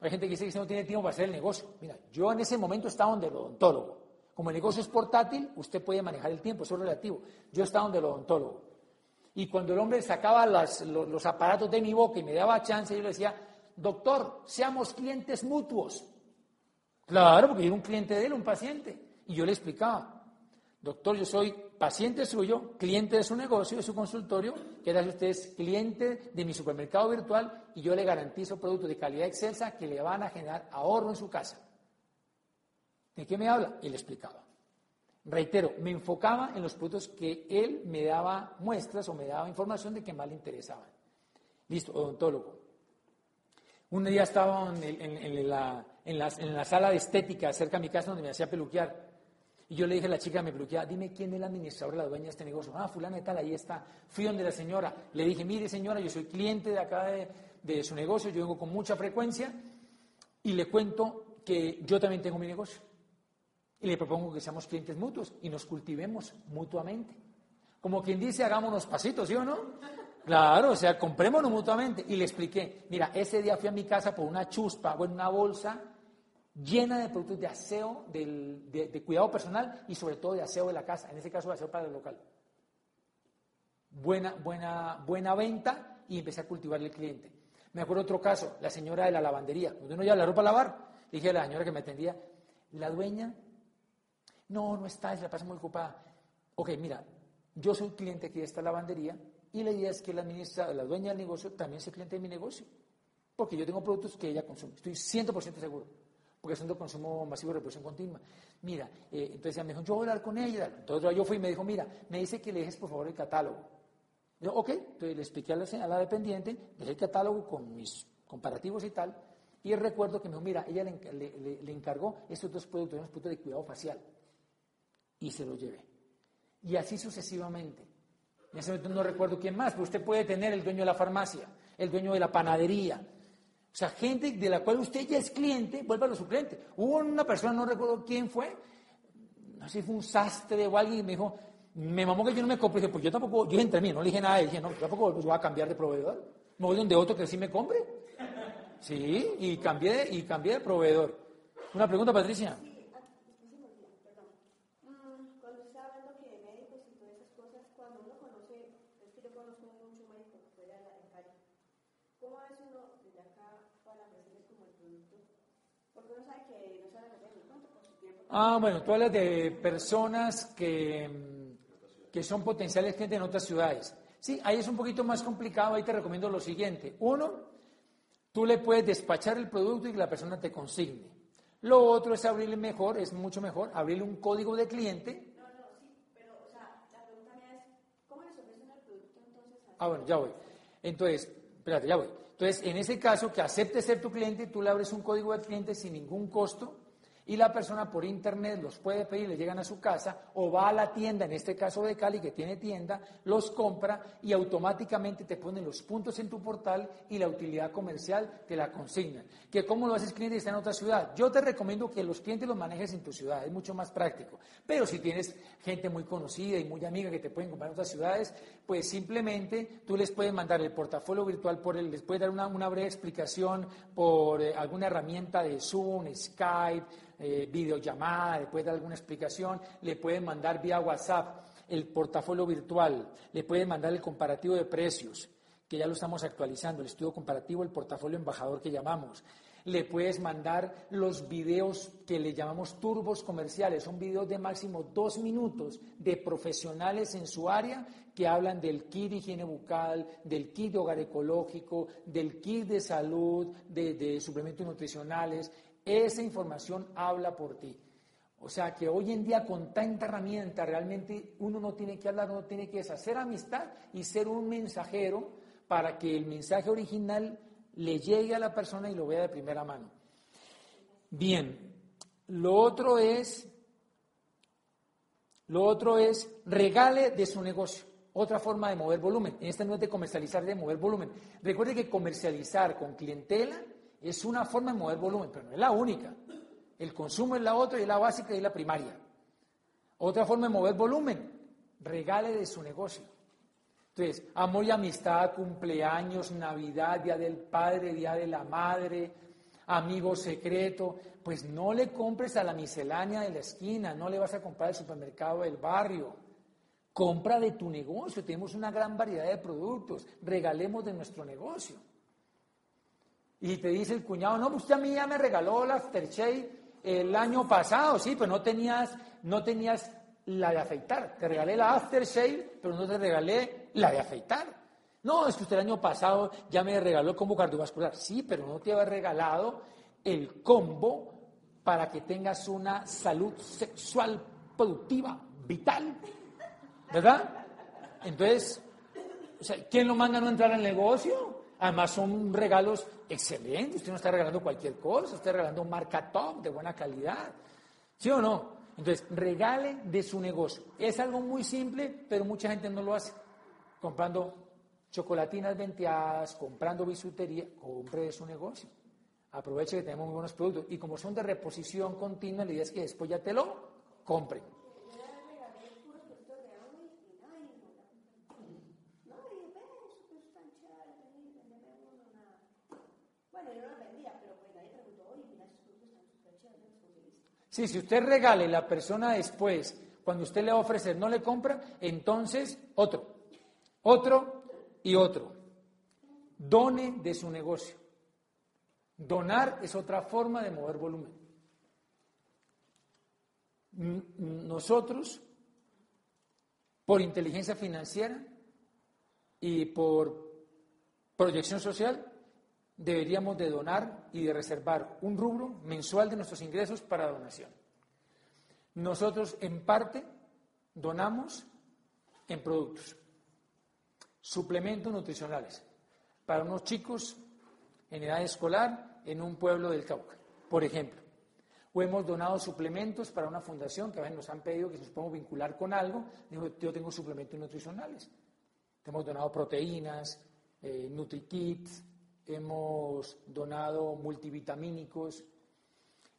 Hay gente que dice que no tiene tiempo para hacer el negocio. Mira, yo en ese momento estaba donde el odontólogo. Como el negocio es portátil, usted puede manejar el tiempo, eso es relativo. Yo estaba donde el odontólogo. Y cuando el hombre sacaba los, los, aparatos de mi boca y me daba chance, yo le decía, doctor, seamos clientes mutuos. Claro, porque yo era un cliente de él, un paciente. Y yo le explicaba, doctor, yo soy paciente suyo, cliente de su negocio, de su consultorio, que usted cliente de mi supermercado virtual y yo le garantizo productos de calidad excelsa que le van a generar ahorro en su casa. ¿De qué me habla? Y le explicaba. Reitero, me enfocaba en los productos que él me daba muestras o me daba información de que más le interesaban. Listo, odontólogo. Un día estaba en, la, en, la, sala de estética cerca de mi casa donde me hacía peluquear. Y yo le dije a la chica me peluqueaba, dime quién es la administradora, la dueña de este negocio. Ah, fulana tal, ahí está. Fui donde la señora. Le dije, mire señora, yo soy cliente de acá de, de su negocio, yo vengo con mucha frecuencia y le cuento que yo también tengo mi negocio. Y le propongo que seamos clientes mutuos y nos cultivemos mutuamente. Como quien dice, hagamos unos pasitos, ¿sí o no? Claro, o sea, comprémonos mutuamente. Y le expliqué, mira, ese día fui a mi casa por una chuspa o en una bolsa llena de productos de aseo, de, cuidado personal y sobre todo de aseo de la casa, en ese caso de aseo para el local. Buena, buena, buena venta y empecé a cultivar el cliente. Me acuerdo otro caso, la señora de la lavandería, cuando uno lleva la ropa a lavar, dije a la señora que me atendía, la dueña no, no está, se la pasa muy ocupada. Ok, mira, yo soy cliente aquí de esta lavandería y la idea es que la ministra, la dueña del negocio, también sea cliente de mi negocio. Porque yo tengo productos que ella consume. Estoy 100% seguro. Porque son de consumo masivo de reproducción continua. Mira, eh, entonces ella me dijo, yo voy a hablar con ella. Entonces yo fui y me dijo, mira, me dice que le dejes por favor el catálogo. Yo, ok, entonces le expliqué a la, a la dependiente, dejé el catálogo con mis comparativos y tal. Y recuerdo que me dijo, mira, ella le, le encargó estos dos productos, unos productos de cuidado facial y se lo llevé. Y así sucesivamente. En ese momento no recuerdo quién más, pero usted puede tener el dueño de la farmacia, el dueño de la panadería. O sea, gente de la cual usted ya es cliente, vuelva a su cliente. Hubo una persona, no recuerdo quién fue, no sé si fue un sastre o alguien, y me dijo, me mamó que yo no me compre. Dije, pues yo tampoco, yo entre mí, no le dije nada, dije, no, tampoco voy a cambiar de proveedor. Me voy donde otro que sí me compre. Sí, y cambié, y cambié de proveedor. Una pregunta, Patricia. Ah, bueno, tú hablas de personas que, que son potenciales clientes en otras ciudades. Sí, ahí es un poquito más complicado, ahí te recomiendo lo siguiente. Uno, tú le puedes despachar el producto y que la persona te consigne. Lo otro es abrirle mejor, es mucho mejor, abrirle un código de cliente. No, no, sí, pero, o sea, la pregunta mía es, ¿cómo ofrecen el producto entonces? Ah, bueno, ya voy. Entonces, espérate, ya voy. Entonces, en ese caso, que acepte ser tu cliente, tú le abres un código de cliente sin ningún costo y la persona por internet los puede pedir, le llegan a su casa o va a la tienda, en este caso de Cali que tiene tienda, los compra y automáticamente te ponen los puntos en tu portal y la utilidad comercial te la consignan. Que cómo lo haces cliente está en otra ciudad. Yo te recomiendo que los clientes los manejes en tu ciudad, es mucho más práctico. Pero si tienes gente muy conocida y muy amiga que te pueden comprar en otras ciudades, pues simplemente tú les puedes mandar el portafolio virtual por él, les puedes dar una, breve explicación por eh, alguna herramienta de Zoom, Skype, eh, videollamada, puede dar alguna explicación, le pueden mandar vía WhatsApp el portafolio virtual, le pueden mandar el comparativo de precios, que ya lo estamos actualizando, el estudio comparativo, el portafolio embajador que llamamos. Le puedes mandar los videos que le llamamos turbos comerciales, son videos de máximo dos minutos de profesionales en su área que hablan del kit de higiene bucal, del kit de hogar ecológico, del kit de salud, de, de suplementos nutricionales, esa información habla por ti. O sea que hoy en día con tanta herramienta realmente uno no tiene que hablar, uno tiene que hacer amistad y ser un mensajero para que el mensaje original le llegue a la persona y lo vea de primera mano. Bien, lo otro es, lo otro es regale de su negocio. Otra forma de mover volumen. Esta no es de comercializar, de mover volumen. Recuerde que comercializar con clientela es una forma de mover volumen, pero no es la única. El consumo es la otra y es la básica y es la primaria. Otra forma de mover volumen, regale de su negocio. Entonces, amor y amistad, cumpleaños, Navidad, Día del Padre, Día de la Madre, amigo secreto, pues no le compres a la miscelánea de la esquina, no le vas a comprar al supermercado del barrio. Compra de tu negocio, tenemos una gran variedad de productos, regalemos de nuestro negocio. Y te dice el cuñado, no, pues usted a mí ya me regaló la aftershave el año pasado, sí, pero no tenías, no tenías la de afeitar. Te regalé la aftershave, pero no te regalé la de afeitar. No, es que usted el año pasado ya me regaló el combo cardiovascular. Sí, pero no te había regalado el combo para que tengas una salud sexual productiva, vital. ¿Verdad? Entonces, ¿quién lo manda a no entrar al negocio? Además son regalos excelentes. Usted no está regalando cualquier cosa, está regalando un marca top de buena calidad. ¿Sí o no? Entonces, regale de su negocio. Es algo muy simple, pero mucha gente no lo hace. Comprando chocolatinas venteadas, comprando bisutería, compre de su negocio. Aproveche que tenemos muy buenos productos. Y como son de reposición continua, la idea es que después ya te lo compre. Sí, si usted regale la persona después, cuando usted le va a ofrecer, no le compra, entonces otro, otro y otro. Done de su negocio. Donar es otra forma de mover volumen. Nosotros, por inteligencia financiera y por proyección social, deberíamos de donar y de reservar un rubro mensual de nuestros ingresos para donación. Nosotros en parte donamos en productos, suplementos nutricionales para unos chicos en edad escolar en un pueblo del Cauca, por ejemplo. O hemos donado suplementos para una fundación que a veces nos han pedido que nos podemos vincular con algo. Digo, yo tengo suplementos nutricionales. Hemos donado proteínas, eh, NutriKits, hemos donado multivitamínicos.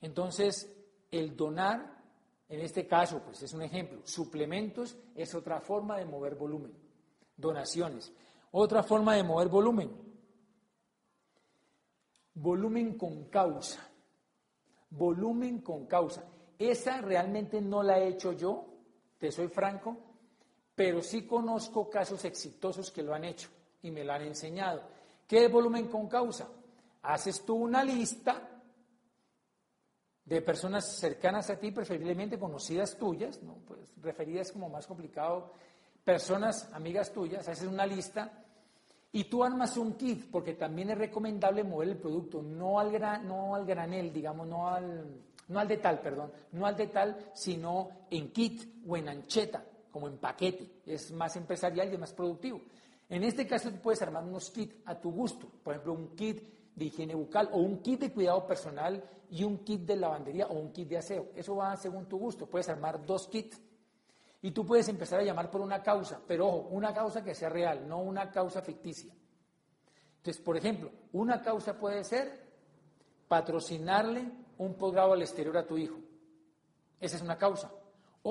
Entonces, el donar, en este caso, pues es un ejemplo, suplementos es otra forma de mover volumen, donaciones. Otra forma de mover volumen, volumen con causa, volumen con causa. Esa realmente no la he hecho yo, te soy franco, pero sí conozco casos exitosos que lo han hecho y me lo han enseñado. ¿Qué volumen con causa? Haces tú una lista de personas cercanas a ti, preferiblemente conocidas tuyas, ¿no? pues referidas como más complicado, personas, amigas tuyas, haces una lista y tú armas un kit, porque también es recomendable mover el producto, no al, gran, no al granel, digamos, no al, no al detal, perdón, no al detal, sino en kit o en ancheta, como en paquete, es más empresarial y es más productivo. En este caso, tú puedes armar unos kits a tu gusto. Por ejemplo, un kit de higiene bucal o un kit de cuidado personal y un kit de lavandería o un kit de aseo. Eso va según tu gusto. Puedes armar dos kits. Y tú puedes empezar a llamar por una causa, pero ojo, una causa que sea real, no una causa ficticia. Entonces, por ejemplo, una causa puede ser patrocinarle un posgrado al exterior a tu hijo. Esa es una causa.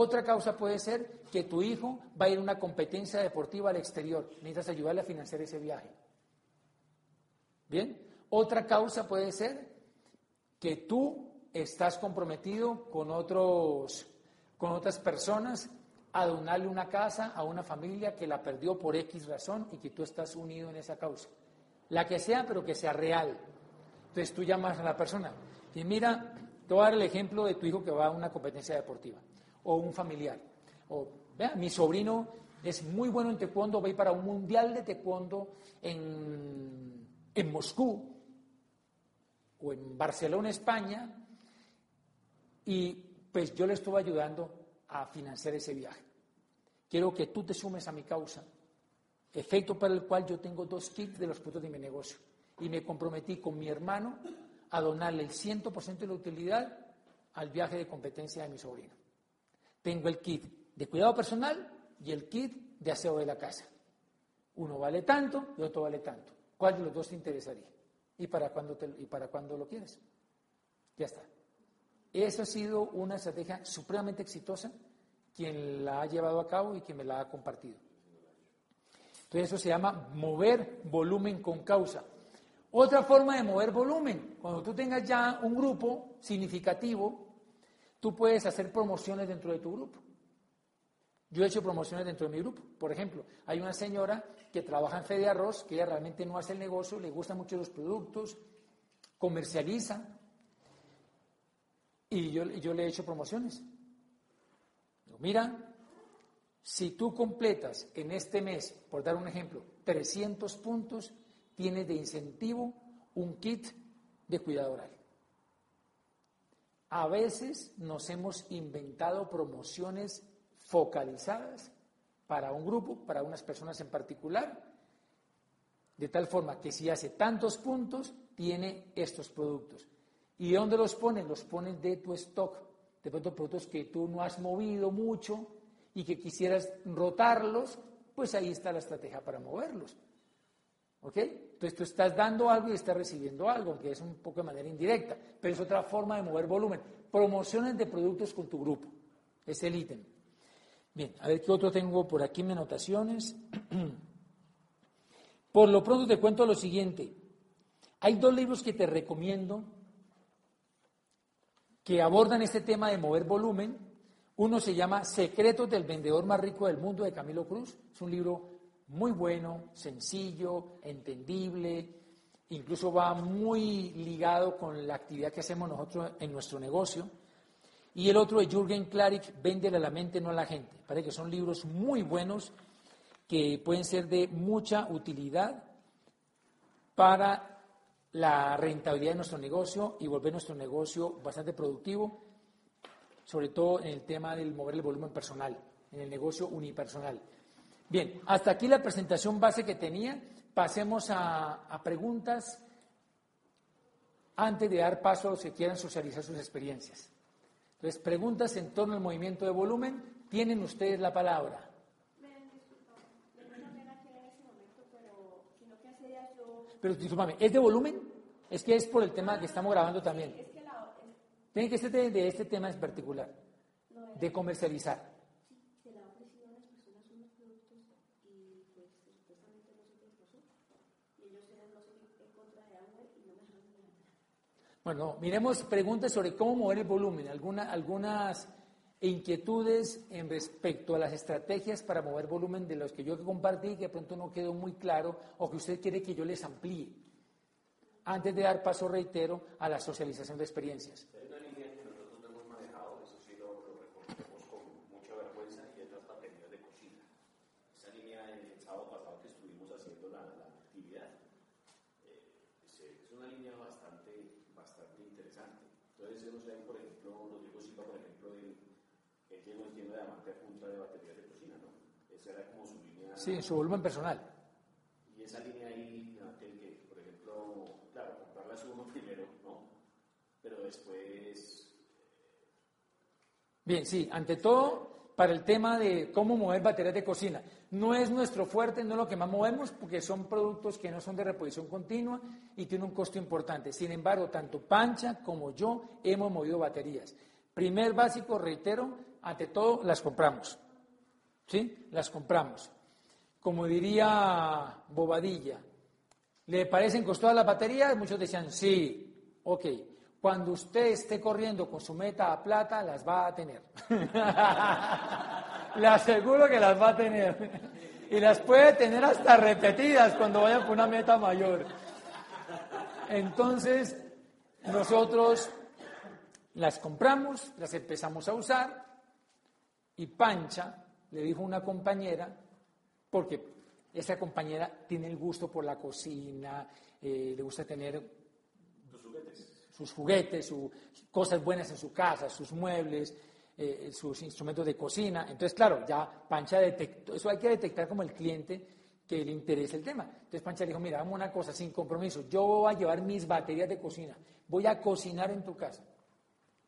Otra causa puede ser que tu hijo va a ir a una competencia deportiva al exterior. Necesitas ayudarle a financiar ese viaje. Bien. Otra causa puede ser que tú estás comprometido con otros, con otras personas a donarle una casa a una familia que la perdió por X razón y que tú estás unido en esa causa. La que sea, pero que sea real. Entonces tú llamas a la persona y mira, te voy a dar el ejemplo de tu hijo que va a una competencia deportiva o un familiar. O, vea, mi sobrino es muy bueno en taekwondo, va para un mundial de taekwondo en, en Moscú o en Barcelona, España, y pues yo le estuve ayudando a financiar ese viaje. Quiero que tú te sumes a mi causa, efecto para el cual yo tengo dos kits de los productos de mi negocio. Y me comprometí con mi hermano a donarle el 100% de la utilidad al viaje de competencia de mi sobrino. Tengo el kit de cuidado personal y el kit de aseo de la casa. Uno vale tanto y otro vale tanto. ¿Cuál de los dos te interesaría? ¿Y para cuándo, y para cuándo lo quieres? Ya está. Esa ha sido una estrategia supremamente exitosa, quien la ha llevado a cabo y quien me la ha compartido. Entonces eso se llama mover volumen con causa. Otra forma de mover volumen, cuando tú tengas ya un grupo significativo, tú puedes hacer promociones dentro de tu grupo. Yo he hecho promociones dentro de mi grupo. Por ejemplo, hay una señora que trabaja en Fede Arroz, que ella realmente no hace el negocio, le gustan mucho los productos, comercializa, y yo, yo le he hecho promociones. mira, si tú completas en este mes, por dar un ejemplo, 300 puntos, tienes de incentivo un kit de cuidado oral. A veces nos hemos inventado promociones focalizadas para un grupo, para unas personas en particular, de tal forma que si hace tantos puntos, tiene estos productos. ¿Y dónde los ponen? Los ponen de tu stock. De pronto productos que tú no has movido mucho y que quisieras rotarlos, pues ahí está la estrategia para moverlos. ¿Ok? Entonces tú estás dando algo y estás recibiendo algo, aunque es un poco de manera indirecta, pero es otra forma de mover volumen. Promociones de productos con tu grupo. Es el ítem. Bien, a ver qué otro tengo por aquí en anotaciones. *clears throat* por lo pronto te cuento lo siguiente. Hay dos libros que te recomiendo que abordan este tema de mover volumen. Uno se llama Secretos del vendedor más rico del mundo de Camilo Cruz. Es un libro muy bueno, sencillo, entendible, incluso va muy ligado con la actividad que hacemos nosotros en nuestro negocio. Y el otro de Jürgen Klarik, Véndele a la mente, no a la gente. Parece que son libros muy buenos que pueden ser de mucha utilidad para la rentabilidad de nuestro negocio y volver nuestro negocio bastante productivo, sobre todo en el tema del mover el volumen personal, en el negocio unipersonal. Bien, hasta aquí la presentación base que tenía. Pasemos a, preguntas antes de dar paso a los que quieran socializar sus experiencias. Entonces, preguntas en torno al movimiento de volumen. Tienen ustedes la palabra. Pero discúlpame, ¿es de volumen? Es que es por el tema que estamos grabando también. Tiene que ser de este tema en particular, de comercializar. Bueno, miremos preguntas sobre cómo mover el volumen, algunas inquietudes en respecto a las estrategias para mover volumen de los que yo compartí que de pronto no quedó muy claro o que usted quiere que yo les amplíe. Antes de dar paso, reitero, a la socialización de experiencias. Sí, en su volumen personal.
Y esa línea ahí, que, por ejemplo, claro, comprarla su uno *laughs* primero, ¿no? Pero después...
Bien, sí, ante todo, para el tema de cómo mover baterías de cocina. No es nuestro fuerte, no es lo que más movemos, porque son productos que no son de reposición continua y tienen un costo importante. Sin embargo, tanto Pancha como yo hemos movido baterías. Primer básico, reitero, ante todo las compramos. ¿Sí? Las compramos como diría Bobadilla, ¿le parecen costosas las baterías? Muchos decían, sí, ok. Cuando usted esté corriendo con su meta a plata, las va a tener. *laughs* Le aseguro que las va a tener. Y las puede tener hasta repetidas cuando vaya por una meta mayor. Entonces, nosotros las compramos, las empezamos a usar y Pancha le dijo a una compañera, porque esa compañera tiene el gusto por la cocina, eh, le gusta tener sus juguetes, sus cosas buenas en su casa, sus muebles, eh, sus instrumentos de cocina. Entonces, claro, ya Pancha detectó, eso hay que detectar como el cliente que le interesa el tema. Entonces Pancha le dijo, mira, vamos una cosa, sin compromiso, yo voy a llevar mis baterías de cocina, voy a cocinar en tu casa,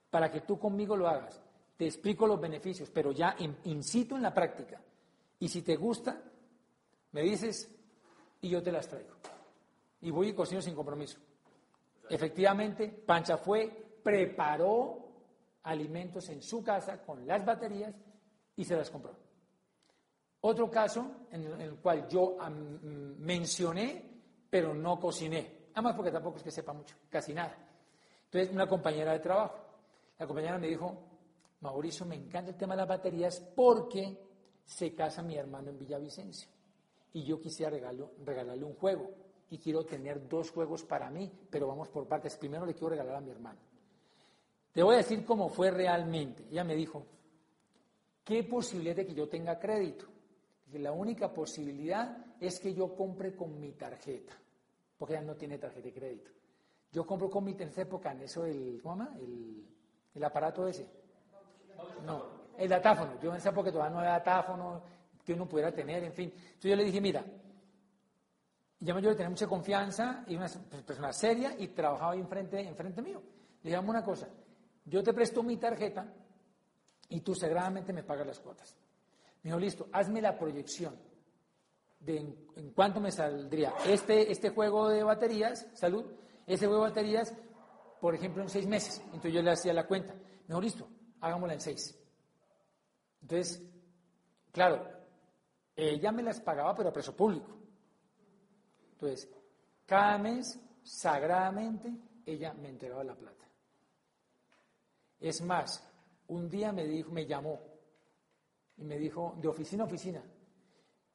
para que tú conmigo lo hagas. Te explico los beneficios, pero ya incito en la práctica. Y si te gusta, me dices y yo te las traigo. Y voy y cocino sin compromiso. Efectivamente, Pancha fue, preparó alimentos en su casa con las baterías y se las compró. Otro caso en el cual yo mencioné, pero no cociné. Además porque tampoco es que sepa mucho, casi nada. Entonces, una compañera de trabajo, la compañera me dijo, Mauricio, me encanta el tema de las baterías porque se casa mi hermano en Villavicencio y yo quisiera regalarle un juego y quiero tener dos juegos para mí, pero vamos por partes. Primero le quiero regalar a mi hermano. Te voy a decir cómo fue realmente. Ella me dijo, ¿qué posibilidad de que yo tenga crédito? la única posibilidad es que yo compre con mi tarjeta, porque ella no tiene tarjeta de crédito. Yo compro con mi, esa época, en eso, el, ¿cómo El, el aparato ese. No, el datáfono. Yo en esa época todavía no había datáfono que uno pudiera tener, en fin. Entonces yo le dije, mira, ya yo le tenía mucha confianza y una persona seria y trabajaba ahí enfrente, enfrente mío. Le dije, una cosa, yo te presto mi tarjeta y tú sagradamente me pagas las cuotas. Me dijo, listo, hazme la proyección de en, cuánto me saldría este, este juego de baterías, salud, ese juego de baterías, por ejemplo, en seis meses. Entonces yo le hacía la cuenta. Me dijo, listo, hagámosla en seis. Entonces, claro, ella me las pagaba, pero a precio público. Entonces, cada mes, sagradamente, ella me entregaba la plata. Es más, un día me dijo, me llamó y me dijo, de oficina a oficina,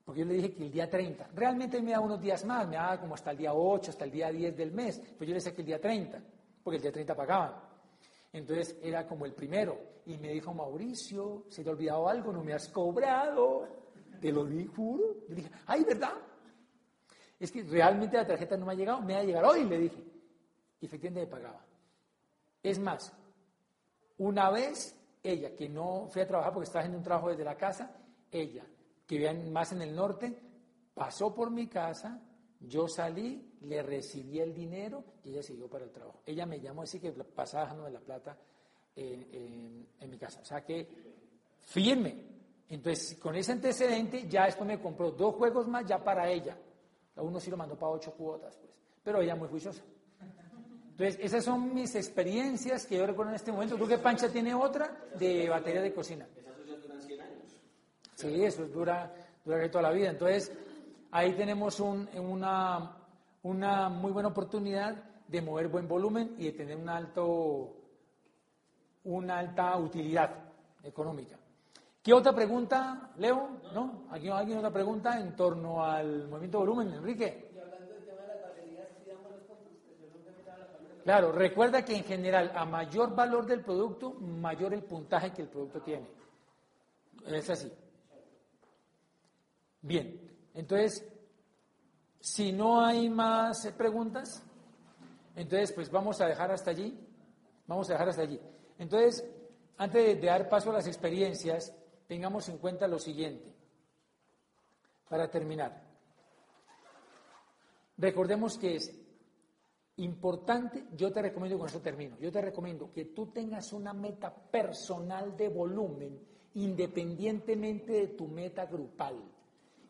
porque yo le dije que el día 30, realmente me da unos días más, me daba como hasta el día 8, hasta el día 10 del mes, pues yo le decía que el día 30, porque el día 30 pagaban. Entonces era como el primero, y me dijo, Mauricio, ¿se te ha olvidado algo? ¿No me has cobrado? Te lo di, juro. Le dije, ay, ¿verdad? Es que realmente la tarjeta no me ha llegado, me va a llegar hoy, le dije. Y efectivamente me pagaba. Es más, una vez, ella, que no fue a trabajar porque estaba haciendo un trabajo desde la casa, ella, que vivía más en el norte, pasó por mi casa, yo salí, le recibí el dinero y ella siguió para el trabajo. Ella me llamó así que pasaba de la plata en, mi casa. O sea que firme. Entonces, con ese antecedente, ya esto me compró dos juegos más ya para ella. A uno sí lo mandó para ocho cuotas, pues. Pero ella muy juiciosa. Entonces, esas son mis experiencias que yo recuerdo en este momento. Creo que Pancha tiene otra de batería de cocina.
Esas duran 100 años.
Sí, eso dura, dura toda la vida. Entonces, ahí tenemos una, una muy buena oportunidad de mover buen volumen y de tener un alto, una alta utilidad económica. ¿Qué otra pregunta, Leo? ¿No? ¿Aquí alguien otra pregunta en torno al movimiento de volumen, Enrique? Claro, recuerda que en general a mayor valor del producto, mayor el puntaje que el producto tiene. Es así. Bien, entonces, si no hay más preguntas, entonces pues vamos a dejar hasta allí. Vamos a dejar hasta allí. Entonces, antes de dar paso a las experiencias, tengamos en cuenta lo siguiente. Para terminar, recordemos que es Importante, yo te recomiendo, con eso termino, yo te recomiendo que tú tengas una meta personal de volumen independientemente de tu meta grupal.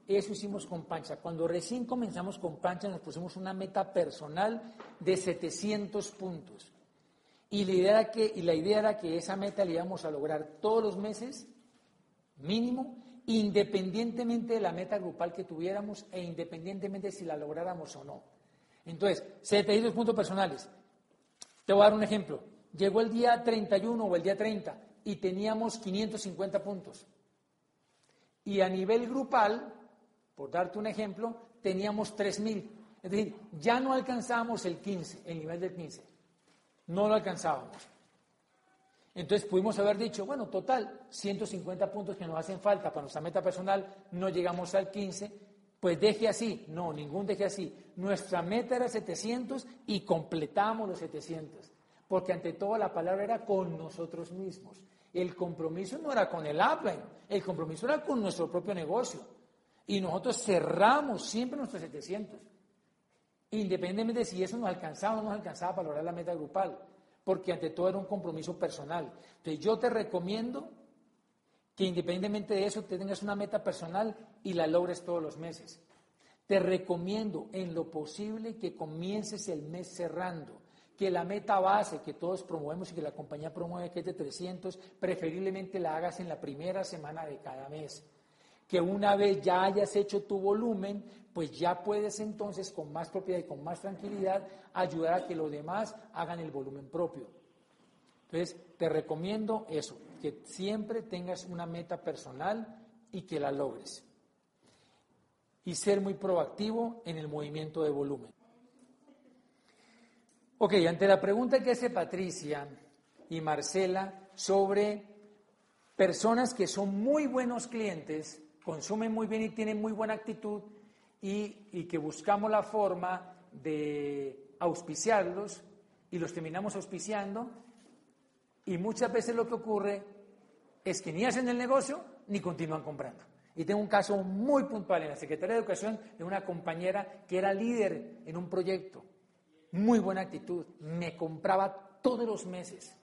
Eso hicimos con Pancha. Cuando recién comenzamos con Pancha nos pusimos una meta personal de 700 puntos. Y la idea era que, y la idea era que esa meta la íbamos a lograr todos los meses, mínimo, independientemente de la meta grupal que tuviéramos e independientemente si la lográramos o no. Entonces, 72 puntos personales. Te voy a dar un ejemplo. Llegó el día 31 o el día 30 y teníamos 550 puntos. Y a nivel grupal, por darte un ejemplo, teníamos 3.000. Es decir, ya no alcanzábamos el 15, el nivel del 15. No lo alcanzábamos. Entonces pudimos haber dicho, bueno, total, 150 puntos que nos hacen falta para nuestra meta personal, no llegamos al 15, pues deje así. No, ningún deje así. Nuestra meta era 700 y completamos los 700. Porque ante todo la palabra era con nosotros mismos. El compromiso no era con el Apple, el compromiso era con nuestro propio negocio. Y nosotros cerramos siempre nuestros 700. Independientemente de si eso nos alcanzaba o no nos alcanzaba para lograr la meta grupal. Porque ante todo era un compromiso personal. Entonces yo te recomiendo que independientemente de eso te tengas una meta personal y la logres todos los meses. Te recomiendo en lo posible que comiences el mes cerrando, que la meta base que todos promovemos y que la compañía promueve, que es de 300, preferiblemente la hagas en la primera semana de cada mes. Que una vez ya hayas hecho tu volumen, pues ya puedes entonces con más propiedad y con más tranquilidad ayudar a que los demás hagan el volumen propio. Entonces, te recomiendo eso, que siempre tengas una meta personal y que la logres. Y ser muy proactivo en el movimiento de volumen. Ok, ante la pregunta que hace Patricia y Marcela sobre personas que son muy buenos clientes, consumen muy bien y tienen muy buena actitud y, que buscamos la forma de auspiciarlos y los terminamos auspiciando y muchas veces lo que ocurre es que ni hacen el negocio ni continúan comprando. Y tengo un caso muy puntual en la Secretaría de Educación de una compañera que era líder en un proyecto, muy buena actitud, me compraba todos los meses.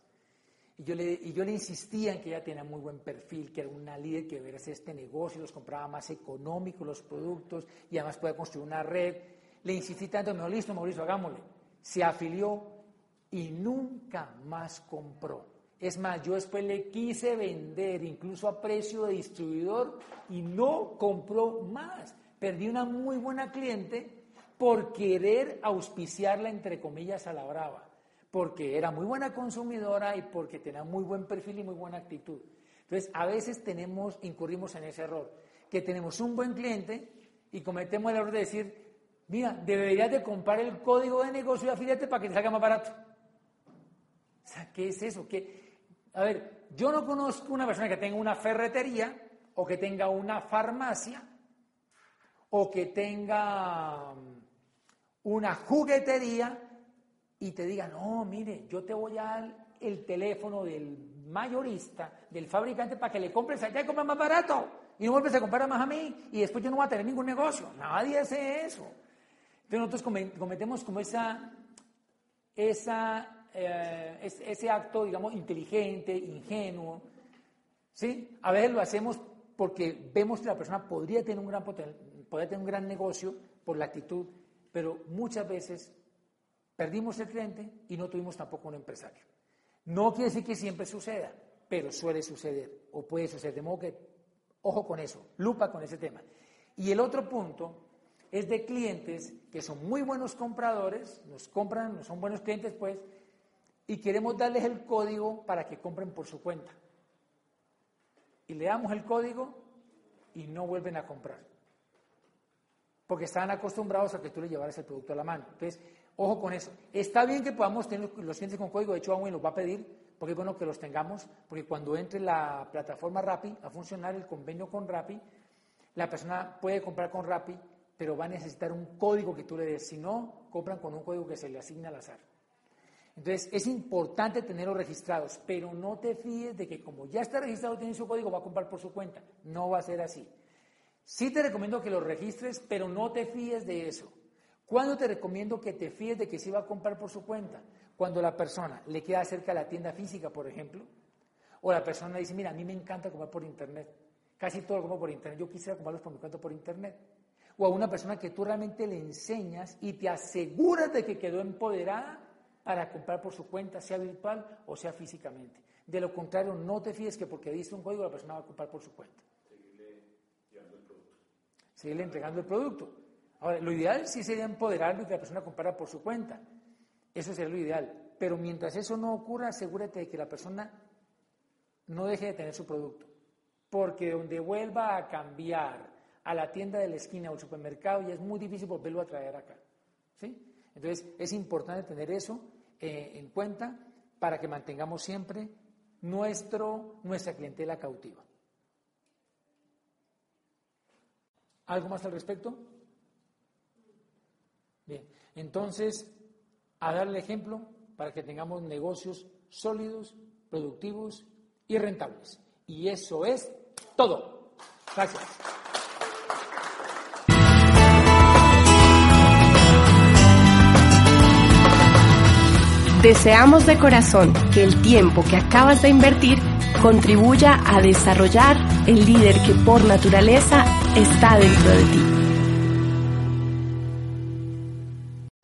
Y yo, le, insistía en que ella tenía muy buen perfil, que era una líder que debería hacer este negocio, los compraba más económicos los productos y además podía construir una red. Le insistí tanto, me dijo, listo, Mauricio, hagámosle. Se afilió y nunca más compró. Es más, yo después le quise vender, incluso a precio de distribuidor, y no compró más. Perdí una muy buena cliente por querer auspiciarla, entre comillas, a la brava, porque era muy buena consumidora y porque tenía muy buen perfil y muy buena actitud. Entonces, a veces tenemos, incurrimos en ese error, que tenemos un buen cliente y cometemos el error de decir, mira, deberías de comprar el código de negocio y afiliate para que te salga más barato. O sea, ¿qué es eso? ¿Qué, a ver, yo no conozco una persona que tenga una ferretería o que tenga una farmacia o que tenga um, una juguetería y te diga, no, mire, yo te voy a dar el teléfono del mayorista, del fabricante, para que le compres allá y compres más barato. Y no vuelves a comprar más a mí y después yo no voy a tener ningún negocio. Nadie hace eso. Entonces nosotros cometemos como esa, esa eh, ese acto, digamos, inteligente, ingenuo, ¿sí? A veces lo hacemos porque vemos que la persona podría tener un gran podría tener un gran negocio por la actitud, pero muchas veces perdimos el cliente y no tuvimos tampoco un empresario. No quiere decir que siempre suceda, pero suele suceder o puede suceder. De modo que, ojo con eso, lupa con ese tema. Y el otro punto es de clientes que son muy buenos compradores, nos compran, son buenos clientes, pues, y queremos darles el código para que compren por su cuenta. Y le damos el código y no vuelven a comprar. Porque están acostumbrados a que tú le llevaras el producto a la mano. Entonces, ojo con eso. Está bien que podamos tener los clientes con código, de hecho, Amway los va a pedir, porque es bueno que los tengamos, porque cuando entre la plataforma Rappi a funcionar, el convenio con Rappi, la persona puede comprar con Rappi, pero va a necesitar un código que tú le des. Si no, compran con un código que se le asigna al azar. Entonces, es importante tenerlos registrados, pero no te fíes de que como ya está registrado, tiene su código, va a comprar por su cuenta. No va a ser así. Sí te recomiendo que los registres, pero no te fíes de eso. ¿Cuándo te recomiendo que te fíes de que sí va a comprar por su cuenta? Cuando la persona le queda cerca de la tienda física, por ejemplo, o la persona dice, mira, a mí me encanta comprar por internet. Casi todo lo compro por internet. Yo quisiera comprarlos por mi cuenta por internet. O a una persona que tú realmente le enseñas y te aseguras de que quedó empoderada para comprar por su cuenta, sea virtual o sea físicamente. De lo contrario, no te fíes que porque diste un código la persona va a comprar por su cuenta. Seguirle llevando el producto. Seguirle entregando el producto. Ahora, lo ideal sí sería empoderarlo y que la persona comprara por su cuenta. Eso sería lo ideal. Pero mientras eso no ocurra, asegúrate de que la persona no deje de tener su producto. Porque donde vuelva a cambiar a la tienda de la esquina o al supermercado, ya es muy difícil volverlo a traer acá. ¿Sí? Entonces, es importante tener eso eh, en cuenta para que mantengamos siempre nuestro, nuestra clientela cautiva. ¿Algo más al respecto? Bien, entonces, a darle ejemplo para que tengamos negocios sólidos, productivos y rentables. Y eso es todo. Gracias.
Deseamos de corazón que el tiempo que acabas de invertir contribuya a desarrollar el líder que por naturaleza está dentro de ti.